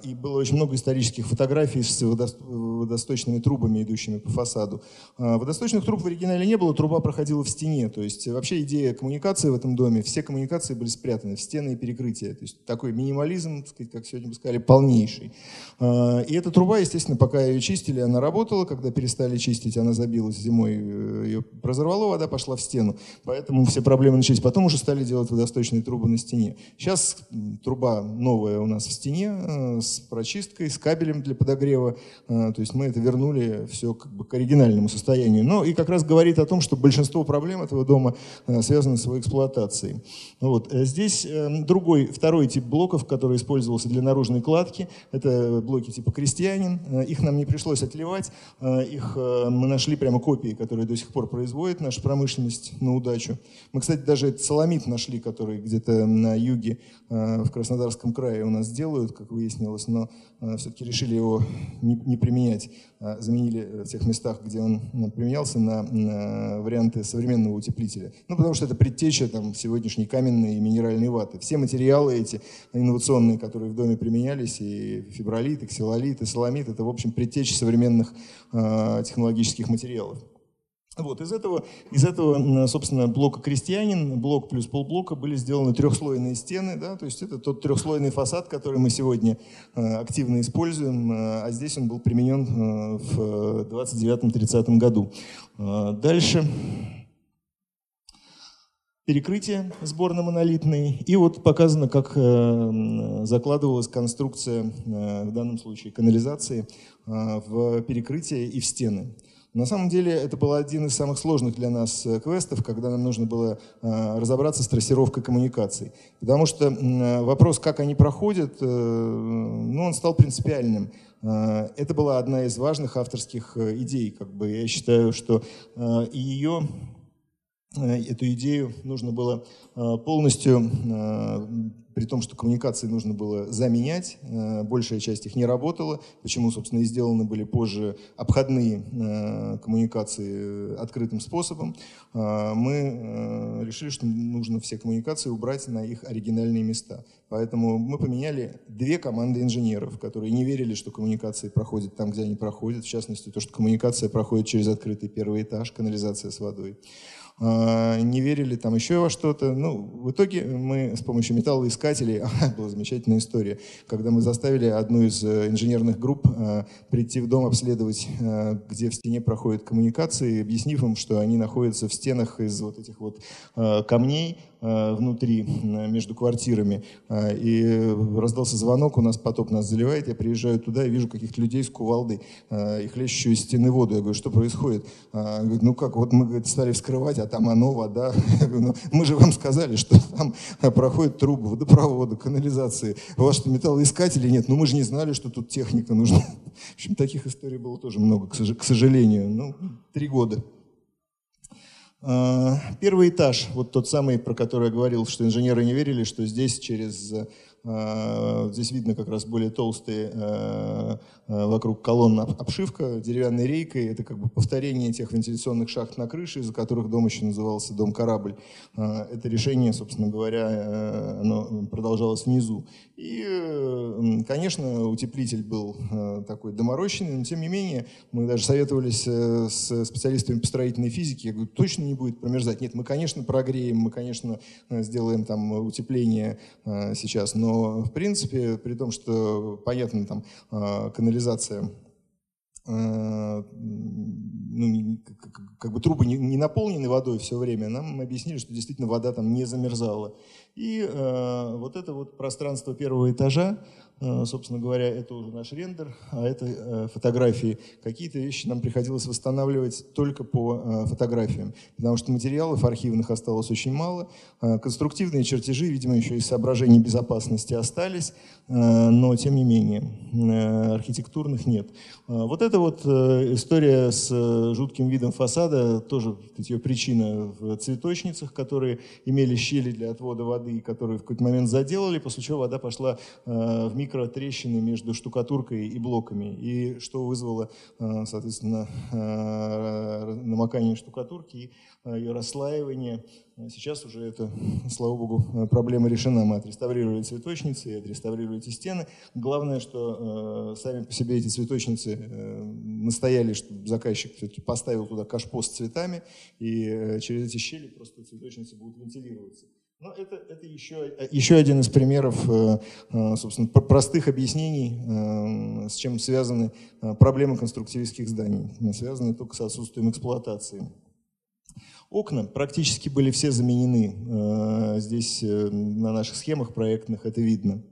и было очень много исторических фотографий с водосточными трубами, идущими по фасаду. Водосточных труб в оригинале не было, труба проходила в стене, то есть вообще идея коммуникации в этом доме, все коммуникации были спрятаны в стены и перекрытия. То есть такой минимализм, как сегодня бы сказали, полный полнейший. А, и эта труба, естественно, пока ее чистили, она работала. Когда перестали чистить, она забилась зимой, э, ее разорвало, вода пошла в стену. Поэтому все проблемы начались. Потом уже стали делать водосточные трубы на стене. Сейчас труба новая у нас в стене э, с прочисткой, с кабелем для подогрева. А, то есть мы это вернули все как бы к оригинальному состоянию. Но и как раз говорит о том, что большинство проблем этого дома э, связаны с его эксплуатацией. Вот. Здесь другой, второй тип блоков, который использовался для наружной кладки. Это блоки типа «Крестьянин». Э, их нам не пришлось отливать. Э, их э, мы нашли прямо копии, которые до сих пор производит наша промышленность на удачу. Мы, кстати, даже этот соломит нашли, который где-то на юге в Краснодарском крае у нас делают, как выяснилось, но все-таки решили его не, не применять. А заменили в тех местах, где он применялся, на, на варианты современного утеплителя. Ну, потому что это предтеча там, сегодняшней каменной и минеральной ваты. Все материалы эти инновационные, которые в доме применялись, и фибролит, и ксилолит, и соломит, это, в общем, предтеча современных э, технологических материалов. Вот, из этого, из этого, собственно, блока крестьянин, блок плюс полблока были сделаны трехслойные стены, да, то есть это тот трехслойный фасад, который мы сегодня э, активно используем, э, а здесь он был применен э, в 29-30 году. Дальше перекрытие сборно-монолитные. И вот показано, как закладывалась конструкция, в данном случае канализации, в перекрытие и в стены. На самом деле это был один из самых сложных для нас э, квестов, когда нам нужно было э, разобраться с трассировкой коммуникаций. Потому что вопрос, как они проходят, э, ну, он стал принципиальным. Это была одна из важных авторских идей. Как бы. Я считаю, что ее эту идею нужно было полностью при том, что коммуникации нужно было заменять, э, большая часть их не работала, почему, собственно, и сделаны были позже обходные э, коммуникации э, открытым способом, мы решили, что нужно все коммуникации убрать на их оригинальные места. Поэтому мы поменяли две команды инженеров, которые не верили, что коммуникации проходят там, где они проходят, в частности, то, что коммуникация проходит через открытый первый этаж, канализация с водой. А, не верили там еще во что-то. Ну, в итоге мы с помощью металлоискателей, была замечательная история, когда мы заставили одну из э, инженерных групп э, прийти в дом обследовать, э, где в стене проходят коммуникации, объяснив им, что они находятся в стенах из вот этих вот камней, внутри, между квартирами. Э, и раздался звонок, у нас потоп нас заливает, я приезжаю туда и вижу каких-то людей с кувалдой э, и хлещущую из стены воду. Я говорю, что происходит? Говорит, ну как, вот мы говорит, стали вскрывать, а там оно, вода. Я говорю, ну, мы же вам сказали, что там проходит трубы водопровода, канализации. У вас что, металлоискателей нет? Ну мы же не знали, что тут техника нужна. В общем, таких историй было тоже много, к сожалению. Ну, три года. А, первый этаж, вот тот самый, про который я говорил, что инженеры не верили, что здесь через Здесь видно как раз более толстые а, вокруг колонн обшивка деревянной рейкой. Это как бы повторение тех вентиляционных шахт на крыше, из-за которых дом еще назывался дом-корабль. Это решение, собственно говоря, оно продолжалось внизу. И, конечно, утеплитель был такой доморощенный, но тем не менее мы даже советовались э, с специалистами по строительной физике. Я говорю, точно не будет промерзать. Нет, мы, конечно, прогреем, мы, конечно, э, сделаем там утепление э, сейчас, но, в принципе, при том, что, понятно, там канализация ну, как бы трубы не, не наполнены водой все время, нам объяснили, что действительно вода там не замерзала. И э, вот это вот пространство первого этажа, собственно говоря, это уже наш рендер, а это э, фотографии. Какие-то вещи нам приходилось восстанавливать только по э, фотографиям, потому что материалов архивных осталось очень мало. Э, конструктивные чертежи, видимо, еще из соображений безопасности остались, э, но тем не менее э, архитектурных нет. Э, вот эта вот э, история с э, жутким видом фасада, тоже ее причина в цветочницах, которые имели щели для отвода воды которые в какой-то момент заделали, после чего вода пошла э, в микротрещины между штукатуркой и блоками, и что вызвало, э, соответственно, э, намокание штукатурки и ее расслаивание. Сейчас уже это, слава богу, проблема решена. Мы отреставрировали цветочницы и отреставрировали эти стены. Главное, что э, сами по себе эти цветочницы э, настояли, чтобы заказчик все-таки поставил туда кашпо с цветами, и э, через эти щели просто цветочницы будут вентилироваться. Но это, это еще, еще один из примеров, э, э, собственно, простых объяснений, э, с чем связаны проблемы конструктивистских зданий, связаны только с отсутствием эксплуатации. Окна практически были все заменены. Здесь на наших схемах проектных это видно,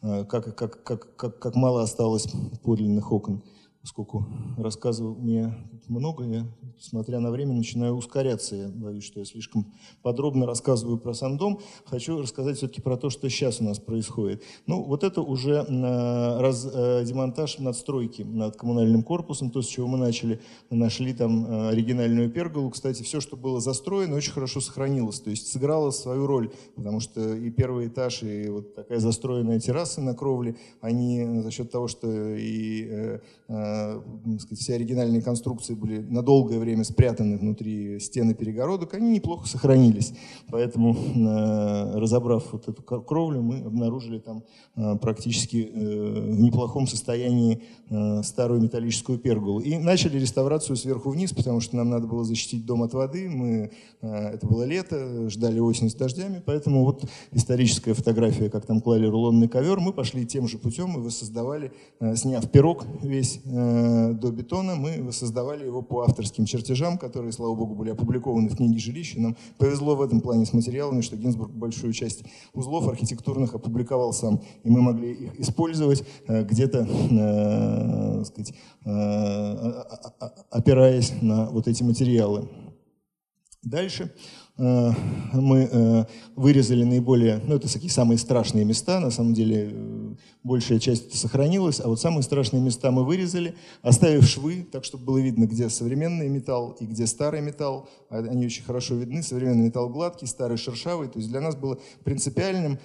как, как, как, как, как мало осталось подлинных окон поскольку рассказывал мне много, я, смотря на время, начинаю ускоряться. Я боюсь, что я слишком подробно рассказываю про сам дом. Хочу рассказать все-таки про то, что сейчас у нас происходит. Ну, вот это уже э, раз, э, демонтаж надстройки над коммунальным корпусом, то, с чего мы начали. Нашли там э, оригинальную перголу. Кстати, все, что было застроено, очень хорошо сохранилось. То есть сыграло свою роль, потому что и первый этаж, и вот такая застроенная терраса на кровле, они за счет того, что и Э, сказать, все оригинальные конструкции были на долгое время спрятаны внутри стены перегородок, они неплохо сохранились. Поэтому, э, разобрав вот эту кровлю, мы обнаружили там э, практически в неплохом состоянии старую металлическую перголу. И начали реставрацию сверху вниз, потому что нам надо было защитить дом от воды. Мы, это было лето, ждали осень с дождями, поэтому вот историческая фотография, как там клали рулонный ковер, мы пошли тем же путем и воссоздавали, сняв пирог весь Э, до бетона, мы воссоздавали его по авторским чертежам, которые, слава богу, были опубликованы в книге жилища. Нам повезло в этом плане с материалами, что Гинзбург большую часть узлов архитектурных опубликовал сам, и мы могли их использовать э, где-то, э, сказать, опираясь на вот эти материалы. Дальше Э, мы э, вырезали наиболее, ну это такие самые страшные места, на самом деле э, большая часть сохранилась, а вот самые страшные места мы вырезали, оставив швы, так чтобы было видно, где современный металл и где старый металл. А они очень хорошо видны, современный металл гладкий, старый шершавый. То есть для нас было принципиальным,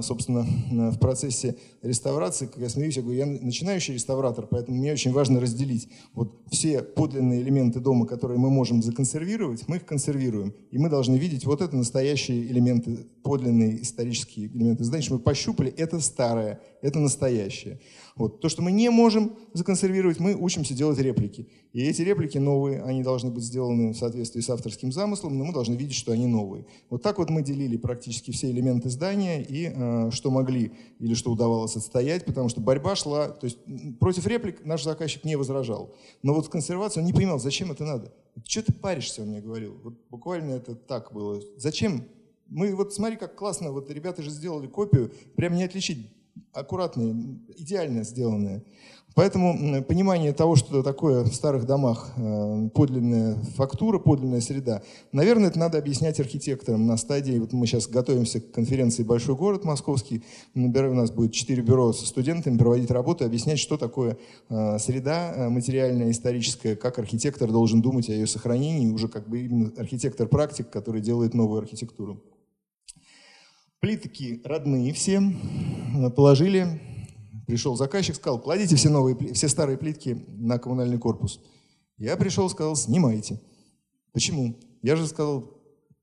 собственно, в процессе реставрации, как я смеюсь, я говорю, я начинающий реставратор, поэтому мне очень важно разделить вот все подлинные элементы дома, которые мы можем законсервировать, мы их консервируем. И мы должны видеть, вот это настоящие элементы, подлинные исторические элементы что мы пощупали, это старое, это настоящее. Вот. То, что мы не можем законсервировать, мы учимся делать реплики. И эти реплики новые, они должны быть сделаны в соответствии с авторским замыслом, но мы должны видеть, что они новые. Вот так вот мы делили практически все элементы здания и э, что могли или что удавалось отстоять, потому что борьба шла, то есть против реплик наш заказчик не возражал. Но вот с консервацией он не понимал, зачем это надо. Что ты паришься, он мне говорил. Вот буквально это так было. Зачем? Мы вот смотри, как классно, вот ребята же сделали копию, прям не отличить аккуратные, идеально сделанные. Поэтому понимание того, что такое в старых домах э, подлинная фактура, подлинная среда, наверное, это надо объяснять архитекторам на стадии. Вот мы сейчас готовимся к конференции «Большой город московский». У нас будет четыре бюро со студентами проводить работу, объяснять, что такое э, среда э, материальная, историческая, как архитектор должен думать о ее сохранении, уже как бы именно архитектор-практик, который делает новую архитектуру. Плитки родные все, положили, пришел заказчик, сказал, кладите все, новые, все старые плитки на коммунальный корпус. Я пришел, сказал, снимайте. Почему? Я же сказал,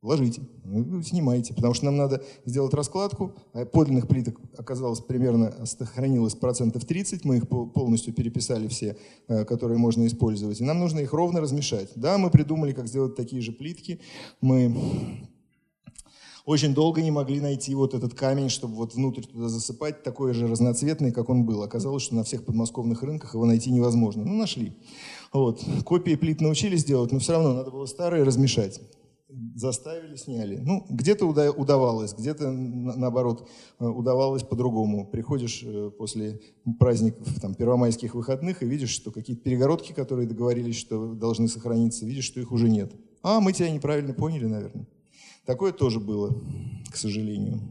ложите, ну, снимайте, потому что нам надо сделать раскладку. А подлинных плиток оказалось примерно, сохранилось процентов 30, мы их полностью переписали все, э, которые можно использовать. И нам нужно их ровно размешать. Да, мы придумали, как сделать такие же плитки. Мы очень долго не могли найти вот этот камень, чтобы вот внутрь туда засыпать, такой же разноцветный, как он был. Оказалось, что на всех подмосковных рынках его найти невозможно. Ну, нашли. Вот. Копии плит научились делать, но все равно надо было старые размешать. Заставили, сняли. Ну, где-то удавалось, где-то, наоборот, э, удавалось по-другому. Приходишь э, после праздников, там, первомайских выходных и видишь, что какие-то перегородки, которые договорились, что должны сохраниться, видишь, что их уже нет. А, мы тебя неправильно поняли, наверное. Такое тоже было, к сожалению.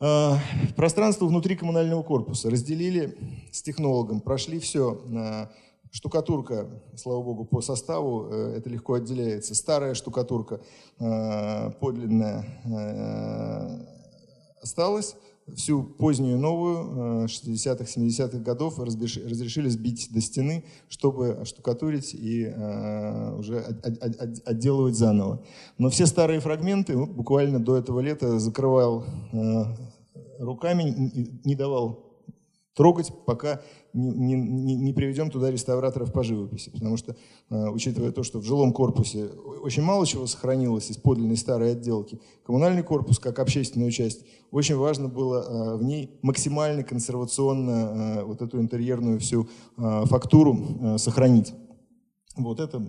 А, пространство внутри коммунального корпуса разделили с технологом, прошли все. А, штукатурка, слава богу, по составу э, это легко отделяется. Старая штукатурка, а, подлинная, э, осталась всю позднюю новую 60-х, э, 70-х годов разрешили сбить до стены, чтобы штукатурить и э, уже отделывать заново. Но все старые фрагменты буквально до этого лета закрывал э, руками, не давал трогать, пока не, не, не приведем туда реставраторов по живописи. Потому что, э, учитывая то, что в жилом корпусе очень мало чего сохранилось из подлинной старой отделки, коммунальный корпус, как общественную часть, очень важно было э, в ней максимально консервационно э, вот эту интерьерную всю фактуру сохранить. Вот это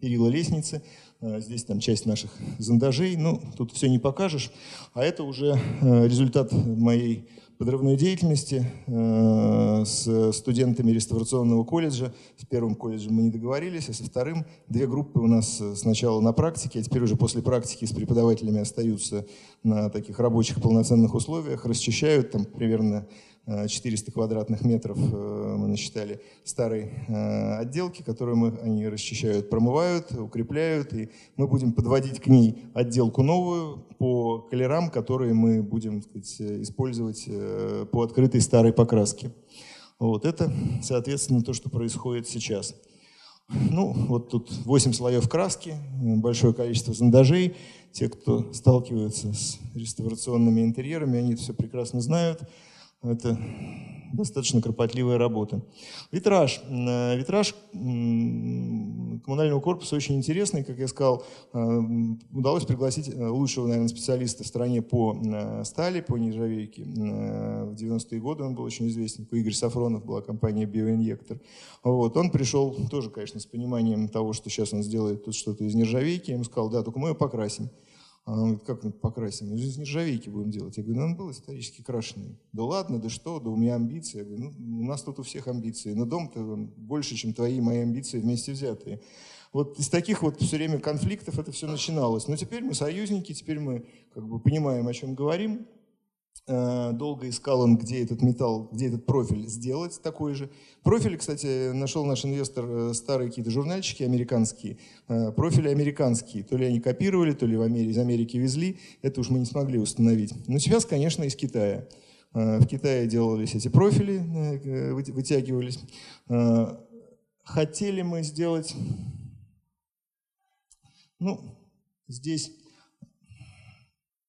перила лестницы, здесь там часть наших зондажей, ну, тут все не покажешь, а это уже результат моей подрывной деятельности э, с студентами реставрационного колледжа. С первым колледжем мы не договорились, а со вторым две группы у нас сначала на практике, а теперь уже после практики с преподавателями остаются на таких рабочих полноценных условиях, расчищают там примерно 400 э, квадратных метров э, мы насчитали старой э, отделки, которую мы, они расчищают, промывают, укрепляют, и мы будем подводить к ней отделку новую по колерам, которые мы будем сказать, использовать по открытой старой покраске. Вот это, соответственно, то, что происходит сейчас. Ну, вот тут 8 слоев краски, большое количество зондажей. Те, кто сталкиваются с реставрационными интерьерами, они это все прекрасно знают. Это достаточно кропотливая работа. Витраж. Э, витраж коммунального корпуса очень интересный, как я сказал. Э, удалось пригласить э, лучшего, наверное, специалиста в стране по стали, по нержавейке. В 90-е годы он был очень известен. Игорь Сафронов была компания «Биоинъектор». Вот. Он пришел тоже, конечно, с пониманием того, что сейчас он сделает тут что-то из нержавейки. Я ему сказал, да, только мы ее покрасим. А он говорит, как мы покрасим? Же из нержавейки будем делать. Я говорю, ну он был исторически крашеный. Да ладно, да что, да у меня амбиции. Я говорю, ну у нас тут у всех амбиции, но дом-то больше, чем твои мои амбиции вместе взятые. Вот из таких вот все время конфликтов это все начиналось. Но теперь мы союзники, теперь мы как бы понимаем, о чем говорим. Э, долго искал он, где этот металл, где этот профиль сделать такой же. Профиль, кстати, нашел наш инвестор э, старые какие-то журнальчики американские. Э, профили американские. То ли они копировали, то ли в Америке, из Америки везли. Это уж мы не смогли установить. Но сейчас, конечно, из Китая. В Китае делались эти профили, вытягивались. Хотели мы сделать... Ну, здесь,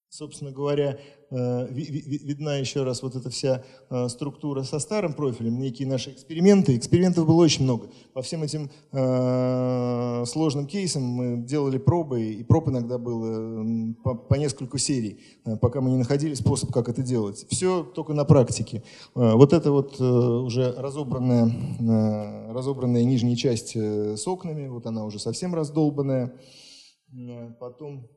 собственно говоря, видна еще раз вот эта вся э, структура со старым профилем, некие наши эксперименты. Экспериментов было очень много. По всем этим э, сложным кейсам мы делали пробы, и проб иногда было по, по нескольку серий, пока мы не находили способ, как это делать. Все только на практике. Вот это вот уже разобранная, разобранная нижняя часть с окнами, вот она уже совсем раздолбанная. Потом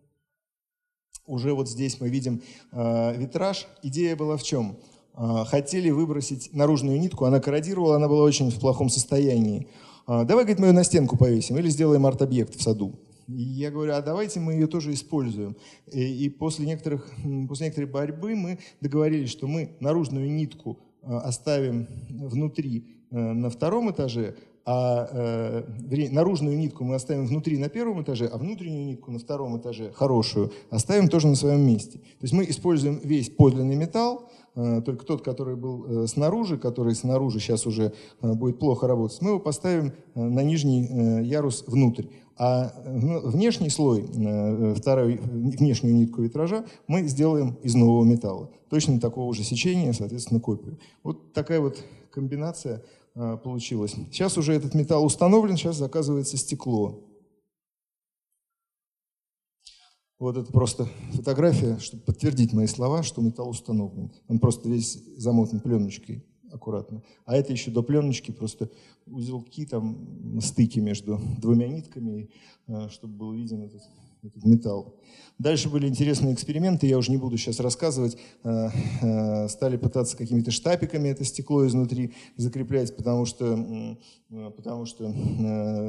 уже вот здесь мы видим э, витраж. Идея была в чем? Э, хотели выбросить наружную нитку, она корродировала, она была очень в плохом состоянии. Э, давай, говорит, мы ее на стенку повесим или сделаем арт-объект в саду. И я говорю, а давайте мы ее тоже используем. И, и после, некоторых, после некоторой борьбы мы договорились, что мы наружную нитку оставим внутри на втором этаже, а э, наружную нитку мы оставим внутри на первом этаже, а внутреннюю нитку на втором этаже, хорошую, оставим тоже на своем месте. То есть мы используем весь подлинный металл, э, только тот, который был э, снаружи, который снаружи сейчас уже э, будет плохо работать, мы его поставим э, на нижний э, ярус внутрь. А э, внешний слой, э, второй, внешнюю нитку витража мы сделаем из нового металла. Точно такого же сечения, соответственно, копию. Вот такая вот комбинация получилось. Сейчас уже этот металл установлен, сейчас заказывается стекло. Вот это просто фотография, чтобы подтвердить мои слова, что металл установлен. Он просто весь замотан пленочкой аккуратно. А это еще до пленочки просто узелки, там стыки между двумя нитками, а, чтобы был виден этот этот металл. Дальше были интересные эксперименты, я уже не буду сейчас рассказывать. Э, э, стали пытаться какими-то штапиками это стекло изнутри закреплять, потому что, э, потому что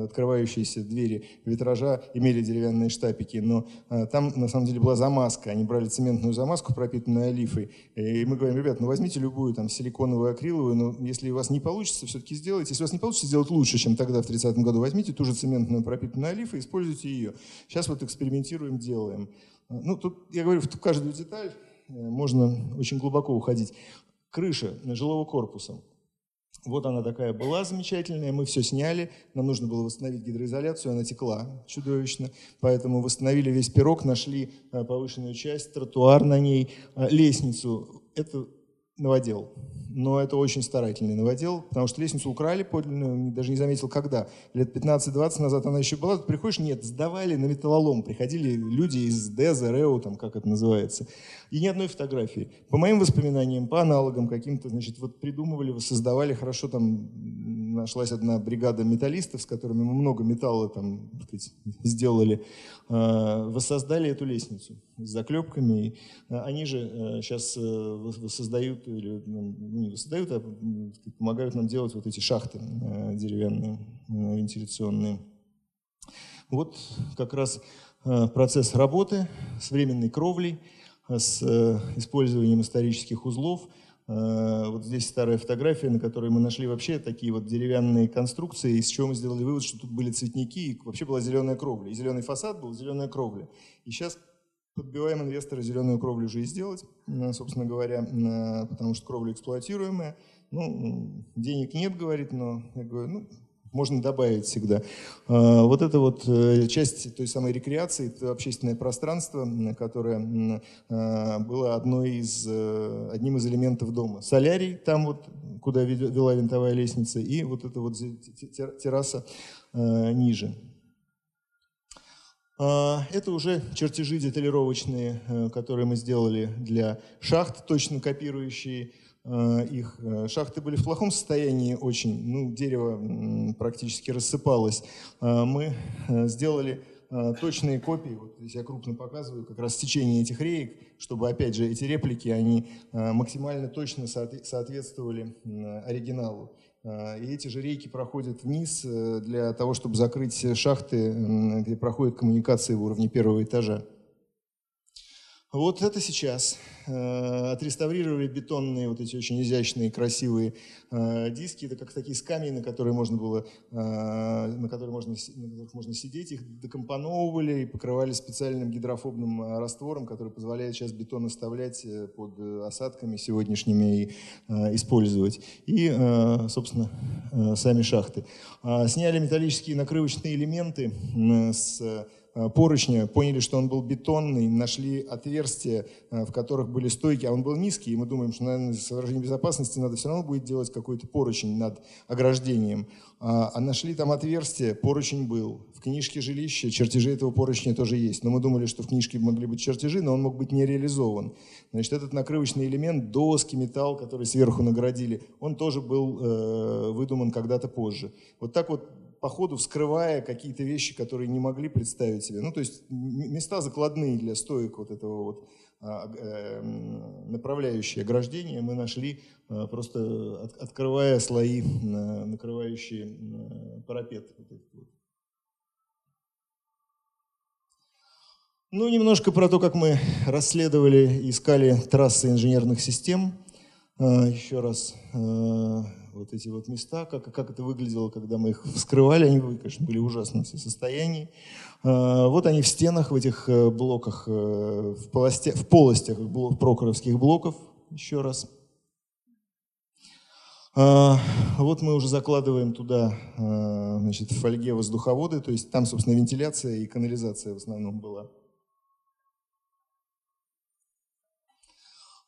открывающиеся двери витража имели деревянные штапики. Но там на самом деле была замазка. Они брали цементную замазку, пропитанную олифой. И мы говорим, ребят, ну возьмите любую там силиконовую, акриловую, но если у вас не получится, все-таки сделайте. Если у вас не получится сделать лучше, чем тогда в 30 году, возьмите ту же цементную пропитанную олифой используйте ее. Сейчас вот эксперимент экспериментируем, делаем. Ну, тут, я говорю, в каждую деталь э, можно очень глубоко уходить. Крыша жилого корпуса. Вот она такая была замечательная, мы все сняли, нам нужно было восстановить гидроизоляцию, она текла чудовищно, поэтому восстановили весь пирог, нашли э, повышенную часть, тротуар на ней, э, лестницу. Это новодел но это очень старательный новодел, потому что лестницу украли подлинную, даже не заметил когда. Лет 15-20 назад она еще была, тут приходишь, нет, сдавали на металлолом, приходили люди из РЭО, там, как это называется, и ни одной фотографии. По моим воспоминаниям, по аналогам каким-то, значит, вот придумывали, создавали, хорошо там нашлась одна бригада металлистов, с которыми мы много металла там, сказать, сделали, а, воссоздали эту лестницу с заклепками. А, они же сейчас э, э, воссоздают, или ну, не воссоздают, а помогают нам делать вот эти шахты э, деревянные, вентиляционные. Вот как раз процесс работы с временной кровлей, с использованием исторических узлов – Э, вот здесь старая фотография, на которой мы нашли вообще такие вот деревянные конструкции, из чего мы сделали вывод, что тут были цветники, и вообще была зеленая кровля. И зеленый фасад был, зеленая кровля. И сейчас подбиваем инвестора зеленую кровлю уже и сделать, э, собственно говоря, э, потому что кровля эксплуатируемая. Ну, денег нет, говорит, но я говорю, ну, можно добавить всегда. А, вот это вот э, часть той самой рекреации, это общественное пространство, которое а, было одной из, э, одним из элементов дома. Солярий, там вот, куда вела винтовая лестница, и вот эта вот терраса э, ниже. А, это уже чертежи деталировочные, которые мы сделали для шахт, точно копирующие Э, их. Э, шахты были в плохом состоянии очень, ну, дерево практически рассыпалось. Э, мы сделали точные копии, вот здесь я крупно показываю, как раз течение этих реек, чтобы, опять же, эти реплики, они максимально точно соответствовали оригиналу. И эти же рейки проходят вниз для того, чтобы закрыть шахты, где проходят коммуникации в уровне первого этажа. Вот это сейчас. Э, отреставрировали бетонные, вот эти очень изящные, красивые э, диски. Это как такие скамьи, на которые можно было, э, на которые можно, на которых можно сидеть. Их декомпоновывали и покрывали специальным гидрофобным раствором, который позволяет сейчас бетон оставлять под осадками сегодняшними и использовать. И, собственно, сами шахты. Сняли металлические накрывочные элементы с поручня, поняли, что он был бетонный, нашли отверстия, э, в которых были стойки, а он был низкий, и мы думаем, что, наверное, из соображений безопасности надо все равно будет делать какой-то поручень над ограждением. А, а нашли там отверстие, поручень был. В книжке жилища чертежи этого поручня тоже есть. Но мы думали, что в книжке могли быть чертежи, но он мог быть не реализован. Значит, этот накрывочный элемент, доски, металл, который сверху наградили, он тоже был э, выдуман когда-то позже. Вот так вот по ходу вскрывая какие-то вещи, которые не могли представить себе. Ну, то есть места закладные для стоек вот этого вот а, э, направляющие ограждения мы нашли, а, просто открывая слои, накрывающие парапет. Ну, немножко про то, как мы расследовали, искали трассы инженерных систем. А, еще раз вот эти вот места, как, как это выглядело, когда мы их вскрывали, они, конечно, были в ужасном состоянии. А, вот они в стенах, в этих э, блоках, э, в, полости, в полостях прокоровских блоков, еще раз. А, вот мы уже закладываем туда а, значит, в фольге воздуховоды, то есть там, собственно, вентиляция и канализация в основном была.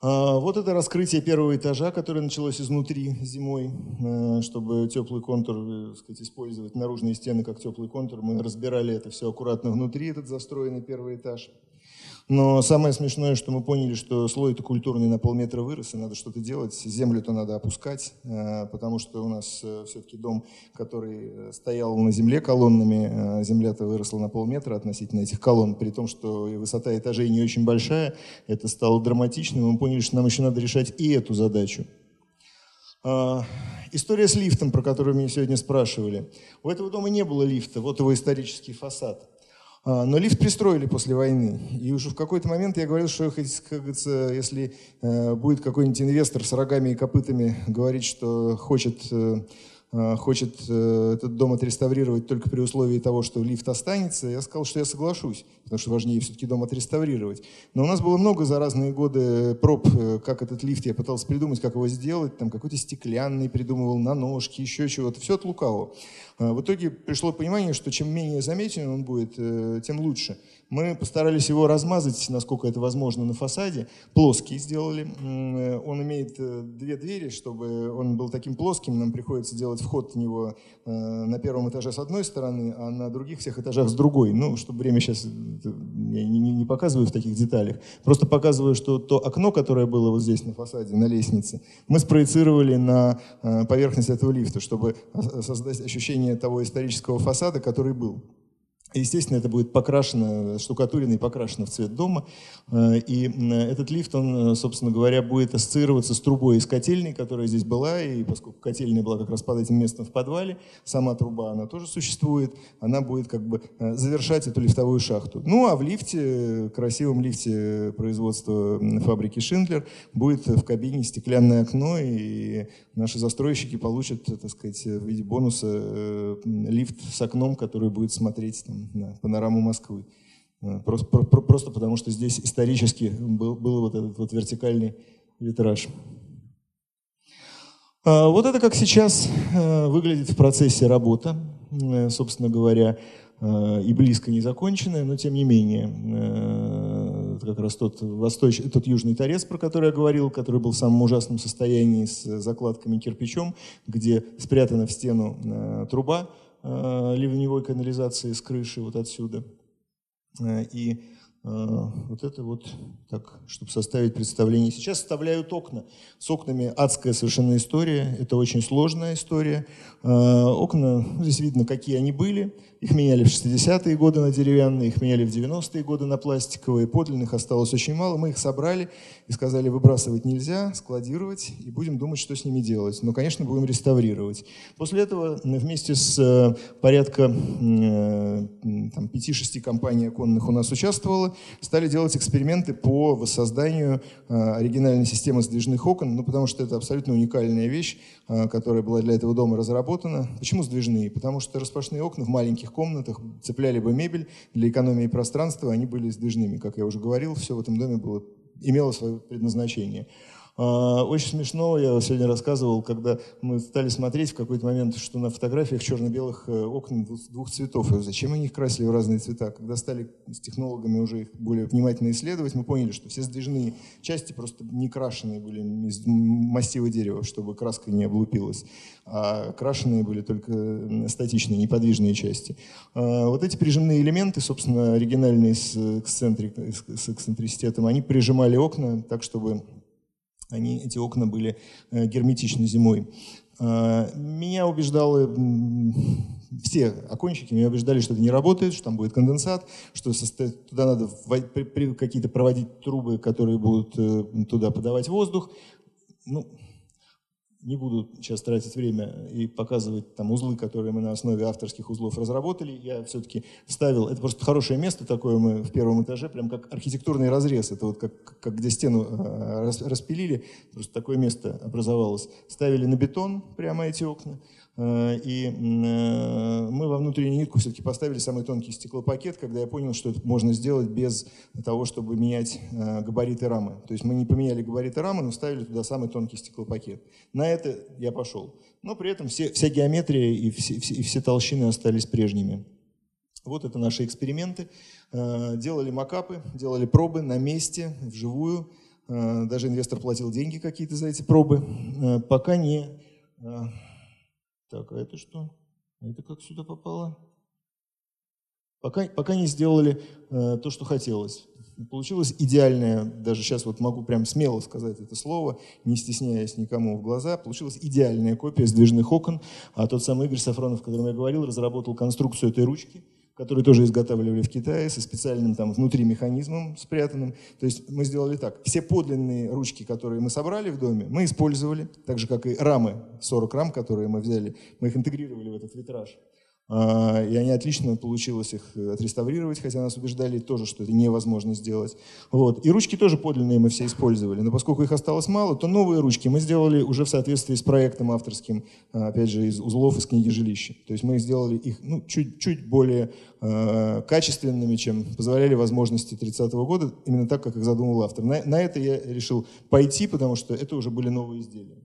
Вот это раскрытие первого этажа, которое началось изнутри зимой, э, чтобы теплый контур, э, сказать, использовать наружные стены как теплый контур. Мы разбирали это все аккуратно внутри, этот застроенный первый этаж. Но самое смешное, что мы поняли, что слой-то культурный на полметра вырос, и надо что-то делать. Землю-то надо опускать, э, потому что у нас э, все-таки дом, который э, стоял на земле колоннами, земля-то выросла на полметра относительно этих колонн, при том, что и высота этажей не очень большая. Это стало драматичным, мы поняли, что нам еще надо решать и эту задачу. История с лифтом, про которую меня сегодня спрашивали. У этого дома не было лифта, вот его исторический фасад. А, но лифт пристроили после войны. И уже в какой-то момент я говорил, что, как говорится, если э, будет какой-нибудь инвестор с рогами и копытами говорить, что хочет э, Э, хочет этот дом отреставрировать только при условии того, что лифт останется, я сказал, что я соглашусь, потому что важнее все-таки дом отреставрировать. Но у нас было много за разные годы проб, как этот лифт, я пытался придумать, как его сделать, там какой-то стеклянный придумывал, на ножки, еще чего-то, все от лукавого. В итоге пришло понимание, что чем менее заметен он будет, тем лучше. Мы постарались его размазать, насколько это возможно, на фасаде. Плоский сделали. Он имеет э, две двери, чтобы он был таким плоским. Нам приходится делать вход в него э, на первом этаже с одной стороны, а на других всех этажах с другой. Ну, чтобы время сейчас э, я не, не показываю в таких деталях. Просто показываю, что то окно, которое было вот здесь на фасаде, на лестнице, мы спроецировали на поверхность этого лифта, чтобы создать ощущение того исторического фасада, который был. Естественно, это будет покрашено, штукатурено и покрашено в цвет дома. Э, и этот лифт, он, э, собственно говоря, будет ассоциироваться с трубой из котельной, которая здесь была. И поскольку котельная была как раз под этим местом в подвале, сама труба, она тоже существует. Она будет как бы э, завершать эту лифтовую шахту. Ну, а в лифте, красивом лифте производства фабрики Шиндлер, будет в кабине стеклянное окно, и наши застройщики получат, так сказать, в виде бонуса лифт с окном, который будет смотреть на панораму Москвы. Э, просто, про, просто потому, что здесь исторически был, был вот этот вот вертикальный витраж. А, вот это как сейчас э, выглядит в процессе работа, э, собственно говоря, и близко не законченная, но тем не менее, это как раз тот, восточ... тот южный торец, про который я говорил, который был в самом ужасном состоянии с закладками кирпичом, где спрятана в стену труба, ливневой канализации с крыши вот отсюда. Э, и вот это вот так, чтобы составить представление. Сейчас вставляют окна. С окнами адская совершенно история. Это очень сложная история. А, окна, ну, здесь видно, какие они были. Их меняли в 60-е годы на деревянные, их меняли в 90-е годы на пластиковые. Подлинных осталось очень мало. Мы их собрали и сказали, выбрасывать нельзя, складировать, и будем думать, что с ними делать. Но, конечно, будем реставрировать. После этого вместе с э, порядка э, там, 5-6 компаний оконных у нас участвовало, стали делать эксперименты по воссозданию э, оригинальной системы сдвижных окон, ну, потому что это абсолютно уникальная вещь, которая была для этого дома разработана. Почему сдвижные? Потому что распашные окна в маленьких комнатах, цепляли бы мебель для экономии пространства, они были сдвижными. Как я уже говорил, все в этом доме было, имело свое предназначение. А, очень смешно, я сегодня рассказывал, когда мы стали смотреть в какой-то момент, что на фотографиях черно-белых э, окон двух цветов. И зачем они их красили в разные цвета? Когда стали с технологами уже их более внимательно исследовать, мы поняли, что все сдвижные части просто не крашеные были из массива дерева, чтобы краска не облупилась, а крашеные были только статичные, неподвижные части. А, вот эти прижимные элементы, собственно, оригинальные с, эксцентрик, с эксцентриситетом, они прижимали окна так, чтобы они, эти окна были э, герметичны зимой. А, меня убеждало, все окончики меня убеждали, что это не работает, что там будет конденсат, что туда надо какие-то проводить трубы, которые будут э, туда подавать воздух. Ну, не буду сейчас тратить время и показывать там узлы, которые мы на основе авторских узлов разработали. Я все-таки ставил, это просто хорошее место такое мы в первом этаже, прям как архитектурный разрез. Это вот как, как где стену э, распилили, просто такое место образовалось. Ставили на бетон прямо эти окна. Э, и э, мы во внутреннюю нитку все-таки поставили самый тонкий стеклопакет, когда я понял, что это можно сделать без того, чтобы менять э, габариты рамы. То есть мы не поменяли габариты рамы, но ставили туда самый тонкий стеклопакет. На это я пошел. Но при этом все, вся геометрия и все, все, и все толщины остались прежними. Вот это наши эксперименты. Делали макапы, делали пробы на месте, вживую. Даже инвестор платил деньги какие-то за эти пробы. Пока не так, а это что? Это как сюда попало? Пока, пока не сделали э, то, что хотелось. Получилось идеальное, даже сейчас вот могу прям смело сказать это слово, не стесняясь никому в глаза, получилась идеальная копия сдвижных окон. А тот самый Игорь Сафронов, о котором я говорил, разработал конструкцию этой ручки – которые тоже изготавливали в Китае со специальным там внутри механизмом спрятанным. То есть мы сделали так. Все подлинные ручки, которые мы собрали в доме, мы использовали, так же как и рамы, 40 рам, которые мы взяли, мы их интегрировали в этот витраж. А, и они отлично получилось их отреставрировать, хотя нас убеждали тоже, что это невозможно сделать. Вот. И ручки тоже подлинные мы все использовали, но поскольку их осталось мало, то новые ручки мы сделали уже в соответствии с проектом авторским, а, опять же, из узлов из книги жилища. То есть мы сделали их ну, чуть, чуть более э, качественными, чем позволяли возможности 30-го года, именно так, как их задумал автор. На, на это я решил пойти, потому что это уже были новые изделия.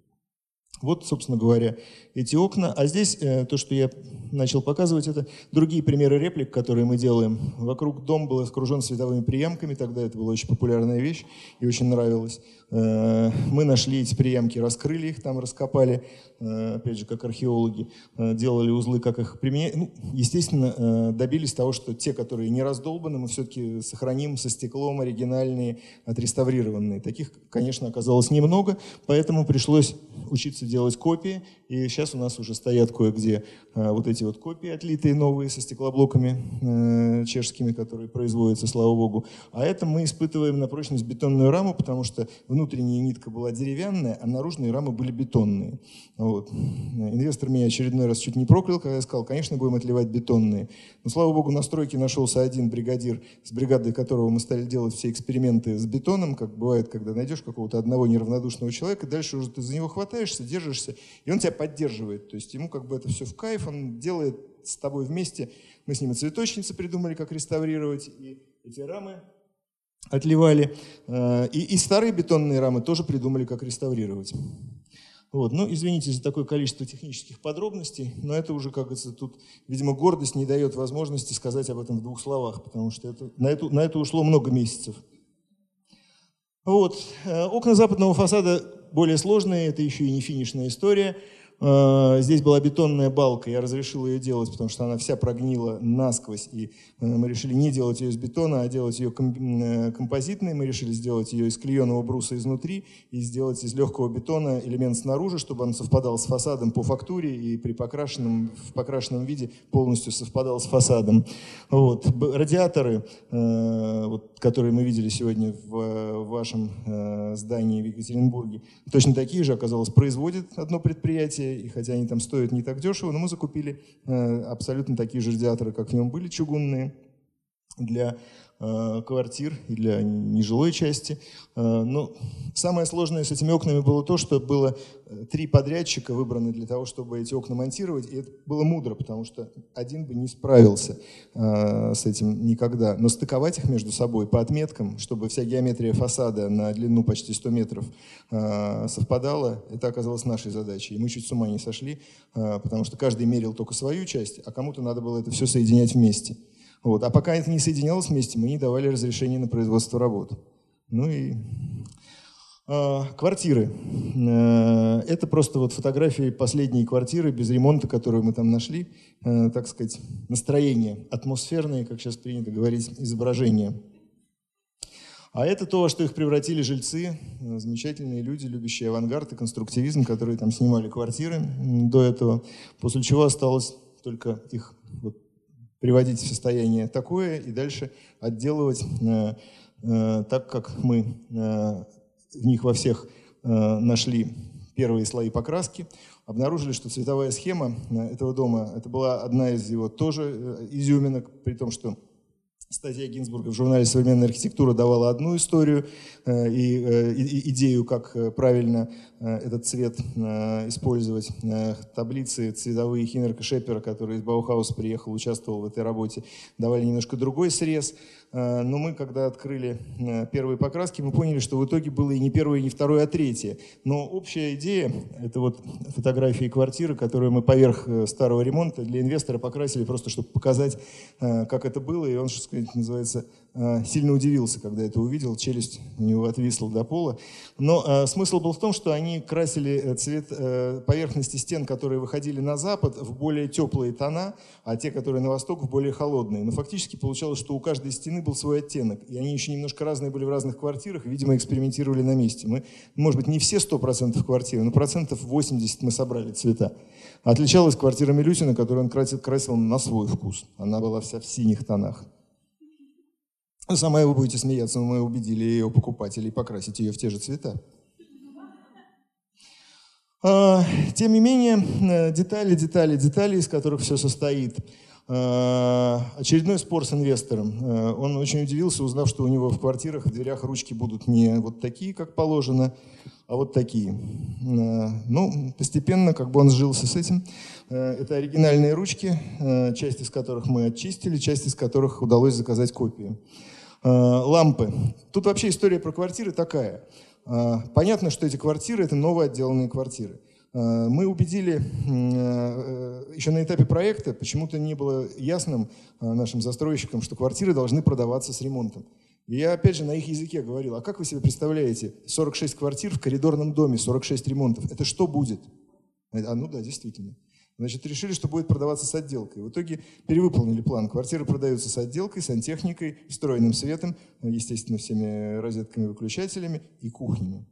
Вот, собственно говоря, эти окна. А здесь э, то, что я начал показывать, это другие примеры реплик, которые мы делаем. Вокруг дом был окружен световыми приемками, тогда это была очень популярная вещь и очень нравилось. Э, мы нашли эти приемки, раскрыли их, там раскопали, э, опять же, как археологи, делали узлы, как их применять. Ну, естественно, добились того, что те, которые не раздолбаны, мы все-таки сохраним со стеклом оригинальные, отреставрированные. Таких, конечно, оказалось немного, поэтому пришлось учиться делать копии. И сейчас у нас уже стоят кое-где вот эти вот копии отлитые новые со стеклоблоками чешскими, которые производятся, слава богу. А это мы испытываем на прочность бетонную раму, потому что внутренняя нитка была деревянная, а наружные рамы были бетонные. Вот. Инвестор меня очередной раз чуть не проклял, когда я сказал, конечно, будем отливать бетонные. Но, слава богу, на стройке нашелся один бригадир, с бригадой которого мы стали делать все эксперименты с бетоном, как бывает, когда найдешь какого-то одного неравнодушного человека, дальше уже ты за него хватаешься, держишься, и он тебя поддерживает. То есть ему как бы это все в кайф, он делает с тобой вместе. Мы с ним и цветочницы придумали, как реставрировать, и эти рамы отливали. Э, и, и старые бетонные рамы тоже придумали, как реставрировать. Вот. Ну, извините за такое количество технических подробностей, но это уже, как говорится, тут, видимо, гордость не дает возможности сказать об этом в двух словах, потому что это, на, это, на это ушло много месяцев. Вот. Э, окна западного фасада более сложные, это еще и не финишная история. Э, здесь была бетонная балка, я разрешил ее делать, потому что она вся прогнила насквозь, и э, мы решили не делать ее из бетона, а делать ее э, композитной. Мы решили сделать ее из клееного бруса изнутри и сделать из легкого бетона элемент снаружи, чтобы он совпадал с фасадом по фактуре и при покрашенном, в покрашенном виде полностью совпадал с фасадом. Вот. Радиаторы, вот, которые мы видели сегодня в вашем здании в Екатеринбурге, точно такие же, оказалось, производит одно предприятие, и хотя они там стоят не так дешево, но мы закупили э, абсолютно такие же радиаторы, как в нем были, чугунные, для Э, квартир и для нежилой части. Э, но ну, самое сложное с этими окнами было то, что было э, три подрядчика выбраны для того, чтобы эти окна монтировать, и это было мудро, потому что один бы не справился с этим никогда. Но стыковать их между собой по отметкам, чтобы вся геометрия фасада на длину почти 100 метров совпадала, это оказалось нашей задачей. И мы чуть с ума не сошли, потому что каждый мерил только свою часть, а кому-то надо было это все соединять вместе. Вот. А пока это не соединялось вместе, мы не давали разрешения на производство работ. Ну и э, квартиры. Э, это просто вот фотографии последней квартиры без ремонта, которую мы там нашли. Э, так сказать, настроение, атмосферное, как сейчас принято говорить, изображение. А это то, во что их превратили жильцы, э, замечательные люди, любящие авангард и конструктивизм, которые там снимали квартиры до этого, после чего осталось только их вот приводить в состояние такое и дальше отделывать э, э, так, как мы э, в них во всех нашли первые слои покраски, обнаружили, что цветовая схема этого дома, это была одна из его тоже изюминок, при том, что Статья Гинзбурга в журнале «Современная архитектура» давала одну историю э, и, э, и идею, как э, правильно этот цвет использовать. Таблицы цветовые Хинерка Шепера, который из Баухауса приехал, участвовал в этой работе, давали немножко другой срез. Но мы, когда открыли первые покраски, мы поняли, что в итоге было и не первое, и не второе, а третье. Но общая идея — это вот фотографии квартиры, которую мы поверх старого ремонта для инвестора покрасили просто, чтобы показать, как это было. И он, что сказать, называется, Э, сильно удивился, когда это увидел, челюсть у него отвисла до пола. Но э, смысл был в том, что они красили э, цвет э, поверхности стен, которые выходили на запад, в более теплые тона, а те, которые на восток, в более холодные. Но фактически получалось, что у каждой стены был свой оттенок, и они еще немножко разные были в разных квартирах, видимо, экспериментировали на месте. Мы, может быть, не все 100% квартиры, но процентов 80 мы собрали цвета. Отличалась квартира Милютина, которую он красил, красил на свой вкус. Она была вся в синих тонах. Сама вы будете смеяться, но мы убедили ее покупателей покрасить ее в те же цвета. А, тем не менее, э, детали, детали, детали, из которых все состоит. А, очередной спор с инвестором. Э, он очень удивился, узнав, что у него в квартирах в дверях ручки будут не вот такие, как положено, а вот такие. Э, ну, постепенно как бы он сжился с этим. Это оригинальные ручки, часть из которых мы очистили, часть из которых удалось заказать копии. Э, лампы. Тут вообще история про квартиры такая. Э, понятно, что эти квартиры – это новые отделанные квартиры. Э, мы убедили еще на этапе проекта, почему-то не было ясным нашим застройщикам, что квартиры должны продаваться с ремонтом. И я опять же на их языке говорил, а как вы себе представляете 46 квартир в коридорном доме, 46 ремонтов? Это что будет? А ну да, действительно. Значит, решили, что будет продаваться с отделкой. В итоге перевыполнили план. Квартиры продаются с отделкой, сантехникой, встроенным светом, естественно, всеми розетками, выключателями и кухнями.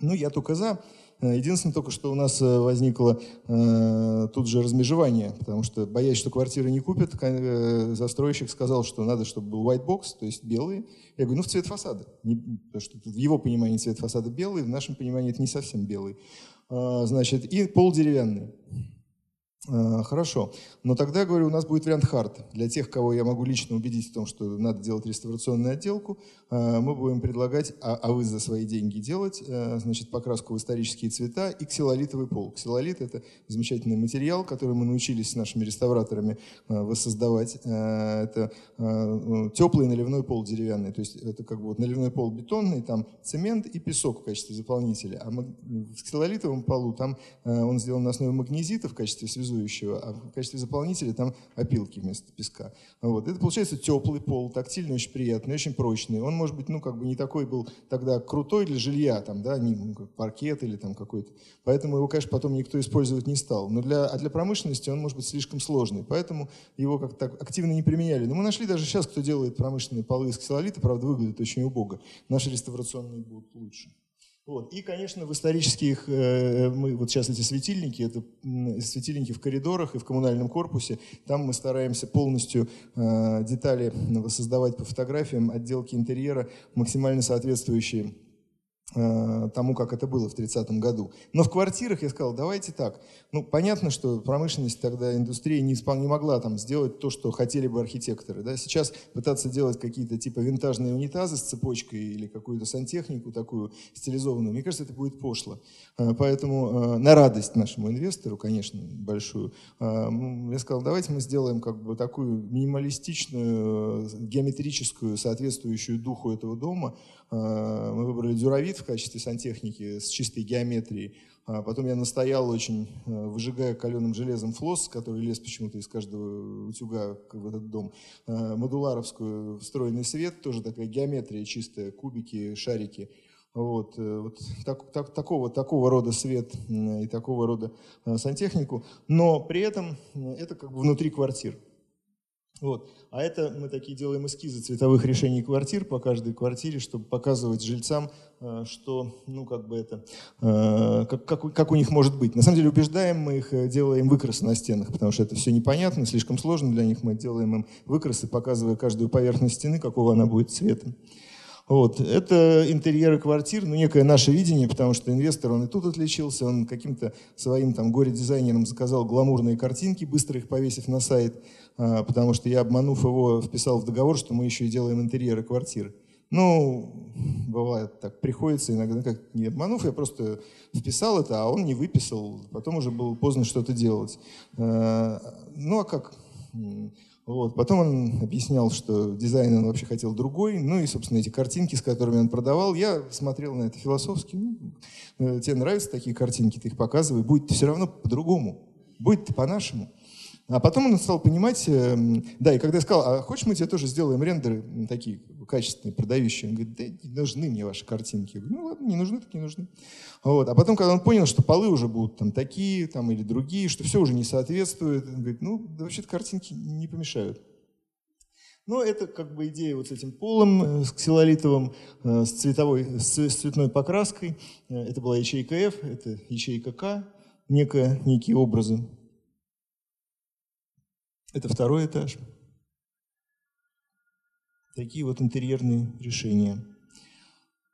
Ну, я только за. Единственное только, что у нас э, возникло э, тут же размежевание, потому что, боясь, что квартиры не купят, э, застройщик сказал, что надо, чтобы был white box, то есть белые. Я говорю, ну, в цвет фасада. Не, потому что в его понимании цвет фасада белый, в нашем понимании это не совсем белый. Э, значит, и пол деревянный. Э, хорошо. Но тогда, говорю, у нас будет вариант хард. Для тех, кого я могу лично убедить в том, что надо делать реставрационную отделку, э, мы будем предлагать, а, а вы за свои деньги делать, э, значит, покраску в исторические цвета и ксилолитовый пол. Ксилолит – это замечательный материал, который мы научились с нашими реставраторами воссоздавать. Это теплый наливной пол деревянный. То есть это как бы вот наливной пол бетонный, там цемент и песок в качестве заполнителя. А в ксилолитовом полу там он сделан на основе магнезита в качестве связующего а в качестве заполнителя там опилки вместо песка. Вот. Это получается теплый пол, тактильный, очень приятный, очень прочный. Он, может быть, ну, как бы не такой был тогда крутой для жилья, там, да, не ну, как паркет или там какой-то. Поэтому его, конечно, потом никто использовать не стал. Но для, а для промышленности он может быть слишком сложный, поэтому его как-то активно не применяли. Но мы нашли даже сейчас, кто делает промышленные полы из ксилолита, правда, выглядит очень убого. Наши реставрационные будут лучше. Вот. И, конечно, в исторических, э, мы, вот сейчас эти светильники, это светильники в коридорах и в коммунальном корпусе, там мы стараемся полностью э, детали воссоздавать по фотографиям, отделки интерьера, максимально соответствующие тому, как это было в 30-м году. Но в квартирах я сказал, давайте так. Ну, понятно, что промышленность тогда, индустрия не, не могла там сделать то, что хотели бы архитекторы. Да? Сейчас пытаться делать какие-то типа винтажные унитазы с цепочкой или какую-то сантехнику такую стилизованную, мне кажется, это будет пошло. Э, поэтому э, на радость нашему инвестору, конечно, большую, я сказал, давайте мы сделаем как бы такую минималистичную, геометрическую, соответствующую духу этого дома, Э, мы выбрали дюравит в качестве сантехники с чистой геометрией. А потом я настоял очень, э, выжигая каленым железом флос, который лез почему-то из каждого утюга в этот дом. Э, модуларовскую встроенный свет, тоже такая геометрия чистая, кубики, шарики. Вот, вот так, так, такого, такого рода свет и такого рода сантехнику. Но при этом это как бы внутри квартир. Вот. А это мы такие делаем эскизы цветовых решений квартир по каждой квартире, чтобы показывать жильцам, э, что, ну, как бы это, э, как, как, как у них может быть. На самом деле убеждаем мы их, э, делаем выкрасы на стенах, потому что это все непонятно, слишком сложно для них. Мы делаем им выкрасы, показывая каждую поверхность стены, какого она будет цвета. Вот. Это интерьеры квартир, ну, некое наше видение, потому что инвестор, он и тут отличился, он каким-то своим там горе-дизайнером заказал гламурные картинки, быстро их повесив на сайт, а, потому что я, обманув его, вписал в договор, что мы еще и делаем интерьеры квартир. Ну, бывает так, приходится иногда, как не обманув, я просто вписал это, а он не выписал, потом уже было поздно что-то делать. А, ну, а как? Вот. Потом он объяснял, что дизайн он вообще хотел другой. Ну и, собственно, эти картинки, с которыми он продавал, я смотрел на это философски. Ну, э, тебе нравятся такие картинки, ты их показывай, будет все равно по-другому, будет по-нашему. А потом он стал понимать, эм, да, и когда я сказал, а хочешь мы тебе тоже сделаем рендеры такие качественные, продающие? Он говорит, да не нужны мне ваши картинки. Я говорю, ну ладно, не нужны, так не нужны. Вот. А потом, когда он понял, что полы уже будут там такие там, или другие, что все уже не соответствует, он говорит, ну, да вообще-то картинки не помешают. Но это как бы идея вот с этим полом, э, с ксилолитовым, э, с, цветовой, с цветной покраской. Э, это была ячейка F, это ячейка К, некая, некие образы. Это второй этаж. Такие вот интерьерные решения.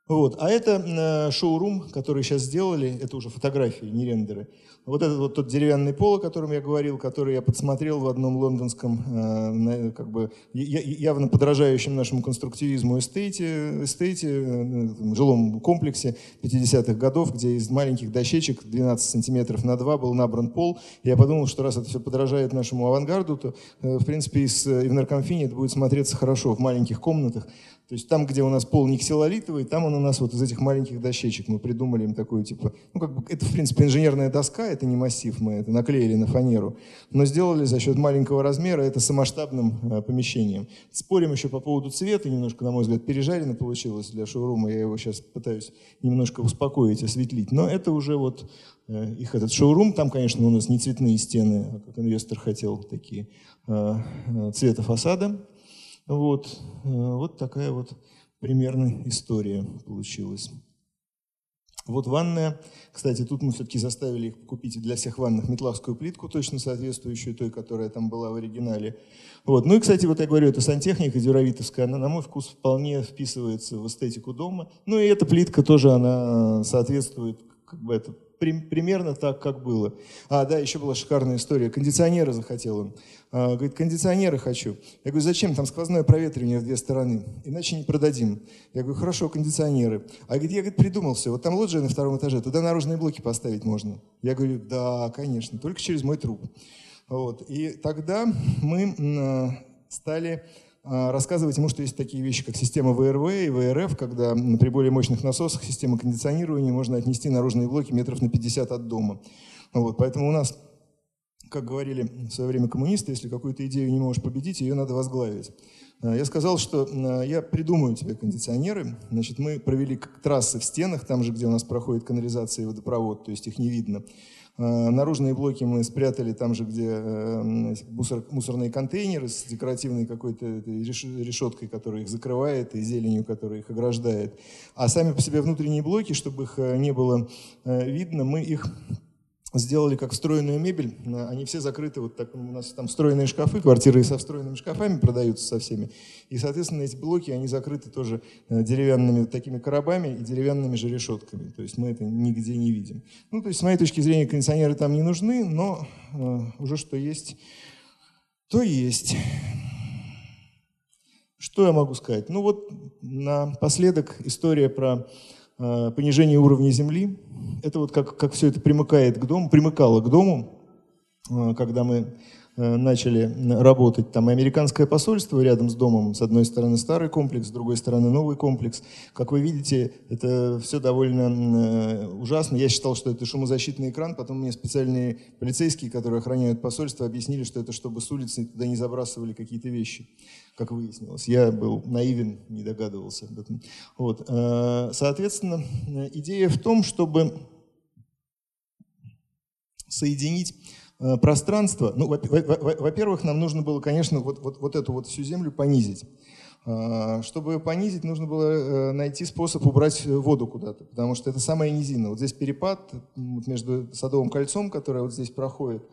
Вот. А это э, шоурум, который сейчас сделали, это уже фотографии, не рендеры. Вот этот вот тот деревянный пол, о котором я говорил, который я подсмотрел в одном лондонском, э, как бы явно подражающем нашему конструктивизму эстейте, эстейте э, жилом комплексе 50-х годов, где из маленьких дощечек 12 сантиметров на 2 был набран пол. Я подумал, что раз это все подражает нашему авангарду, то, в принципе, из, и в наркомфине это будет смотреться хорошо в маленьких комнатах. То есть там, где у нас пол не ксилолитовый, там он у нас вот из этих маленьких дощечек. Мы придумали им такую, типа, ну, как бы, это, в принципе, инженерная доска, это не массив, мы это наклеили на фанеру, но сделали за счет маленького размера это самоштабным э, помещением. Спорим еще по поводу цвета, немножко, на мой взгляд, пережарено получилось для шоурума, я его сейчас пытаюсь немножко успокоить, осветлить, но это уже вот э, их этот шоурум, там, конечно, у нас не цветные стены, а как инвестор хотел, такие э, э цвета фасада, вот, э, вот такая вот примерно история получилась. Вот ванная. Кстати, тут мы все-таки заставили их купить для всех ванных метлавскую плитку, точно соответствующую той, которая там была в оригинале. Вот. Ну и, кстати, вот я говорю, это сантехника дюравитовская, она, на мой вкус, вполне вписывается в эстетику дома. Ну и эта плитка тоже, она соответствует как бы это примерно так, как было. А, да, еще была шикарная история. Кондиционеры захотел он. А, говорит, кондиционеры хочу. Я говорю, зачем? Там сквозное проветривание в две стороны. Иначе не продадим. Я говорю, хорошо, кондиционеры. А говорит, я говорит, придумал все. Вот там лоджия на втором этаже, туда наружные блоки поставить можно. Я говорю, да, конечно, только через мой труп. Вот. И тогда мы стали а, рассказывать ему, что есть такие вещи, как система ВРВ и ВРФ, когда при более мощных насосах система кондиционирования можно отнести наружные блоки метров на 50 от дома. Вот, поэтому у нас как говорили в свое время коммунисты, если какую-то идею не можешь победить, ее надо возглавить. Э, я сказал, что э, я придумаю тебе кондиционеры. Значит, мы провели трассы в стенах, там же, где у нас проходит канализация и водопровод, то есть их не видно. Э, наружные блоки мы спрятали там же, где мусор, мусорные контейнеры с декоративной какой-то решеткой, которая их закрывает, и зеленью, которая их ограждает. А сами по себе внутренние блоки, чтобы их не было видно, мы их сделали как встроенную мебель. Они все закрыты, вот так у нас там встроенные шкафы, квартиры со встроенными шкафами продаются со всеми. И, соответственно, эти блоки, они закрыты тоже э, деревянными такими коробами и деревянными же решетками. То есть мы это нигде не видим. Ну, то есть с моей точки зрения кондиционеры там не нужны, но э, уже что есть, то есть. Что я могу сказать? Ну вот напоследок история про понижение уровня земли. Это вот как, как все это примыкает к дому, примыкало к дому, э, когда мы э, начали работать. Там американское посольство рядом с домом, с одной стороны старый комплекс, с другой стороны новый комплекс. Как вы видите, это все довольно ужасно. Я считал, что это шумозащитный экран, потом мне специальные полицейские, которые охраняют посольство, объяснили, что это чтобы с улицы туда не забрасывали какие-то вещи как выяснилось. Я был наивен, не догадывался об этом. Вот. Э, соответственно, идея в том, чтобы соединить э, пространство. Ну, во-первых, нам нужно было, конечно, вот, вот, вот эту вот всю землю понизить. Э, чтобы понизить, нужно было найти способ убрать воду куда-то, потому что это самая низина. Вот здесь перепад между Садовым кольцом, которое вот здесь проходит,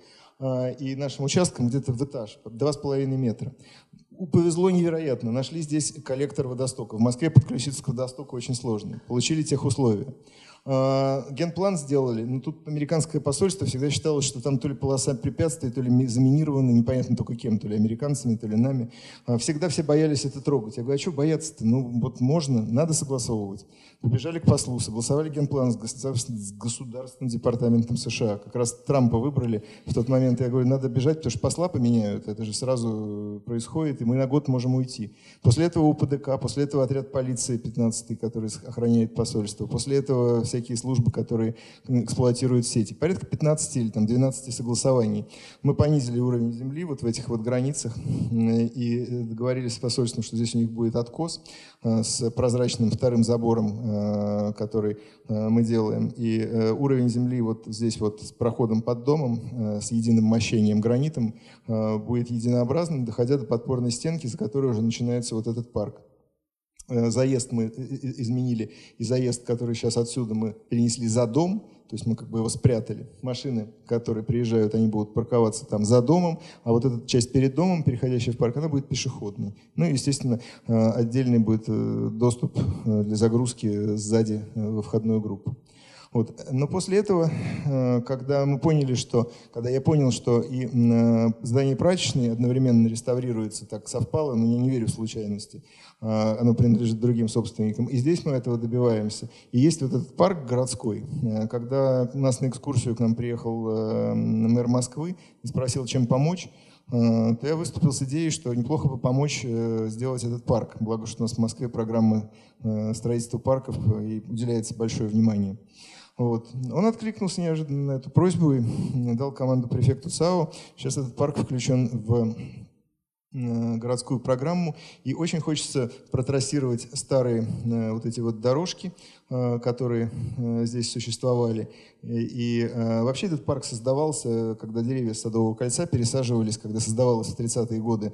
и нашим участком где-то в этаж, 2,5 метра повезло невероятно. Нашли здесь коллектор водостока. В Москве подключиться к водостоку очень сложно. Получили тех условия. А, генплан сделали, но тут американское посольство всегда считало, что там то ли полоса препятствий, то ли заминированы, непонятно только кем, то ли американцами, то ли нами. А, всегда все боялись это трогать. Я говорю, а что бояться-то? Ну вот можно, надо согласовывать. Побежали к послу, согласовали генплан с государственным департаментом США. Как раз Трампа выбрали в тот момент. Я говорю, надо бежать, потому что посла поменяют. Это же сразу происходит, и мы на год можем уйти. После этого УПДК, после этого отряд полиции 15 который охраняет посольство. После этого всякие службы, которые эксплуатируют сети. Порядка 15 или там, 12 согласований. Мы понизили уровень земли вот в этих вот границах и договорились с посольством, что здесь у них будет откос э, с прозрачным вторым забором, э, который э, мы делаем. И уровень земли вот здесь вот с проходом под домом, с единым мощением гранитом будет единообразным, доходя до подпорной стенки, за которой уже начинается вот этот парк. Э, заезд мы изменили, и заезд, который сейчас отсюда мы перенесли за дом, то есть мы как бы его спрятали. Машины, которые приезжают, они будут парковаться там за домом, а вот эта часть перед домом, переходящая в парк, она будет пешеходной. Ну и, естественно, э, отдельный будет э, доступ для загрузки сзади во входную группу. Вот. Но после этого, когда мы поняли, что, когда я понял, что и здание прачечной одновременно реставрируется, так совпало, но я не верю в случайности, оно принадлежит другим собственникам. И здесь мы этого добиваемся. И есть вот этот парк городской. Э, когда у нас на экскурсию к нам приехал э, мэр Москвы и спросил, чем помочь, э, то я выступил с идеей, что неплохо бы помочь сделать этот парк. Благо, что у нас в Москве программа строительства парков и уделяется большое внимание. Вот. Он откликнулся неожиданно на эту просьбу и дал команду префекту САУ. Сейчас этот парк включен в городскую программу. И очень хочется протрассировать старые э, вот эти вот дорожки, э, которые здесь существовали. И вообще этот парк создавался, когда деревья Садового кольца пересаживались, когда создавалось в 30-е годы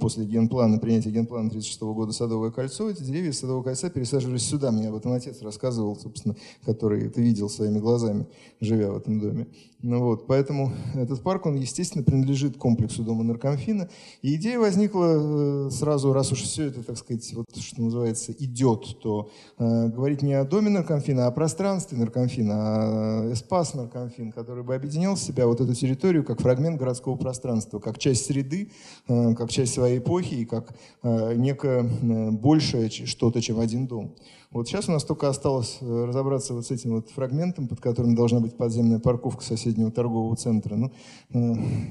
после генплана, принятия генплана 36 -го года Садовое кольцо, эти деревья Садового кольца пересаживались сюда. Мне об этом отец рассказывал, собственно, который это видел своими глазами, живя в этом доме. Ну вот, поэтому этот парк, он, естественно, принадлежит комплексу дома наркомфина. И идея возникла э, сразу, раз уж все это, так сказать, вот, что называется, идет, то э, говорить не о доме наркомфина, а о пространстве наркомфина, а э, эспас наркомфин, который бы объединял в себя вот эту территорию как фрагмент городского пространства, как часть среды, э, как часть своей эпохи и как э, некое большее что-то, чем один дом. Вот сейчас у нас только осталось э, разобраться вот с этим вот фрагментом, под которым должна быть подземная парковка соседнего торгового центра. Ну,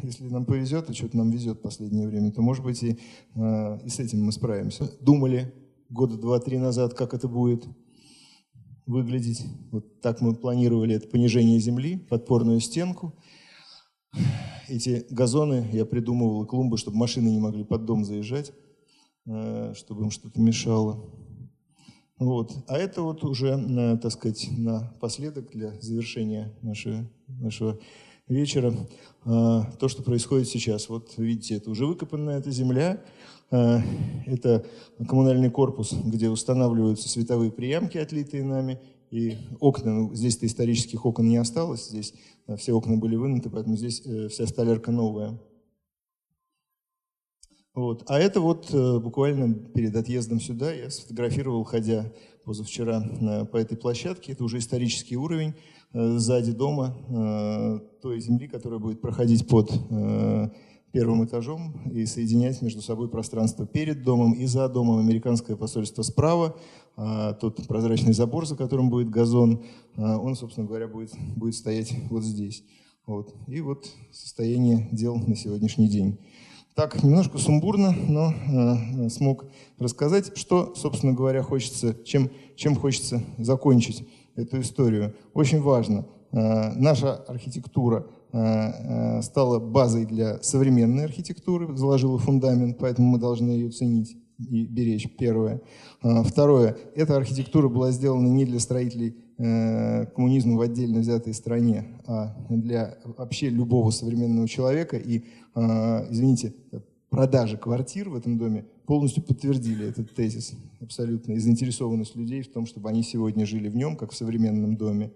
если нам повезет, и что-то нам везет в последнее время, то, может быть, и, и с этим мы справимся. Думали года два-три назад, как это будет выглядеть. Вот так мы планировали это понижение земли, подпорную стенку. эти газоны я придумывал, клумбы, чтобы машины не могли под дом заезжать, э, чтобы им что-то мешало. Вот. А это вот уже, э, так сказать, напоследок для завершения нашего, нашего вечера то, что происходит сейчас. Вот видите, это уже выкопанная эта земля, это коммунальный корпус, где устанавливаются световые приемки, отлитые нами, и окна, ну, здесь-то исторических окон не осталось, здесь э, все окна были вынуты, поэтому здесь э, вся столярка новая. Вот. А это вот э, буквально перед отъездом сюда я сфотографировал, ходя позавчера по этой площадке. Это уже исторический уровень сзади дома той земли, которая будет проходить под первым этажом и соединять между собой пространство перед домом и за домом. Американское посольство справа, а, тот прозрачный забор, за которым будет газон, он, собственно говоря, будет, будет стоять вот здесь. Вот. И вот состояние дел на сегодняшний день. Так, немножко сумбурно, но э, смог рассказать, что, собственно говоря, хочется, чем, чем хочется закончить эту историю. Очень важно, э, наша архитектура – Э, э, стала базой для современной архитектуры, заложила фундамент, поэтому мы должны ее ценить и беречь, первое. Э, второе, эта архитектура была сделана не для строителей коммунизма в отдельно взятой стране, а для вообще любого современного человека. И, извините, продажи квартир в этом доме полностью подтвердили этот тезис абсолютно, и заинтересованность людей в том, чтобы они сегодня жили в нем, как в современном доме.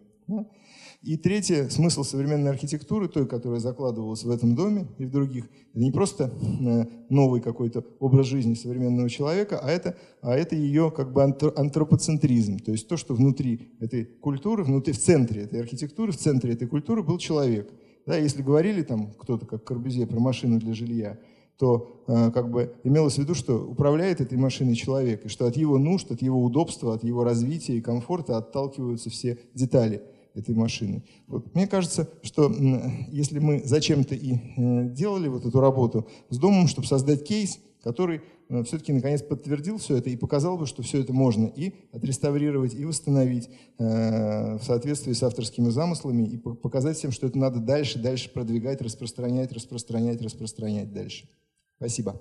И третье, смысл современной архитектуры, той, которая закладывалась в этом доме и в других, это не просто э, новый какой-то образ жизни современного человека, а это, а это ее как бы антропоцентризм, то есть то, что внутри этой культуры, внутри, в центре этой архитектуры, в центре этой культуры был человек. Да, если говорили там кто-то, как Корбюзье, про машину для жилья, то э, как бы имелось в виду, что управляет этой машиной человек, и что от его нужд, от его удобства, от его развития и комфорта отталкиваются все детали этой машины. Вот. Мне кажется, что если мы зачем-то и э, делали вот эту работу с домом, чтобы создать кейс, который э, все-таки наконец подтвердил все это и показал бы, что все это можно и отреставрировать, и восстановить э, в соответствии с авторскими замыслами, и показать всем, что это надо дальше, дальше продвигать, распространять, распространять, распространять дальше. Спасибо.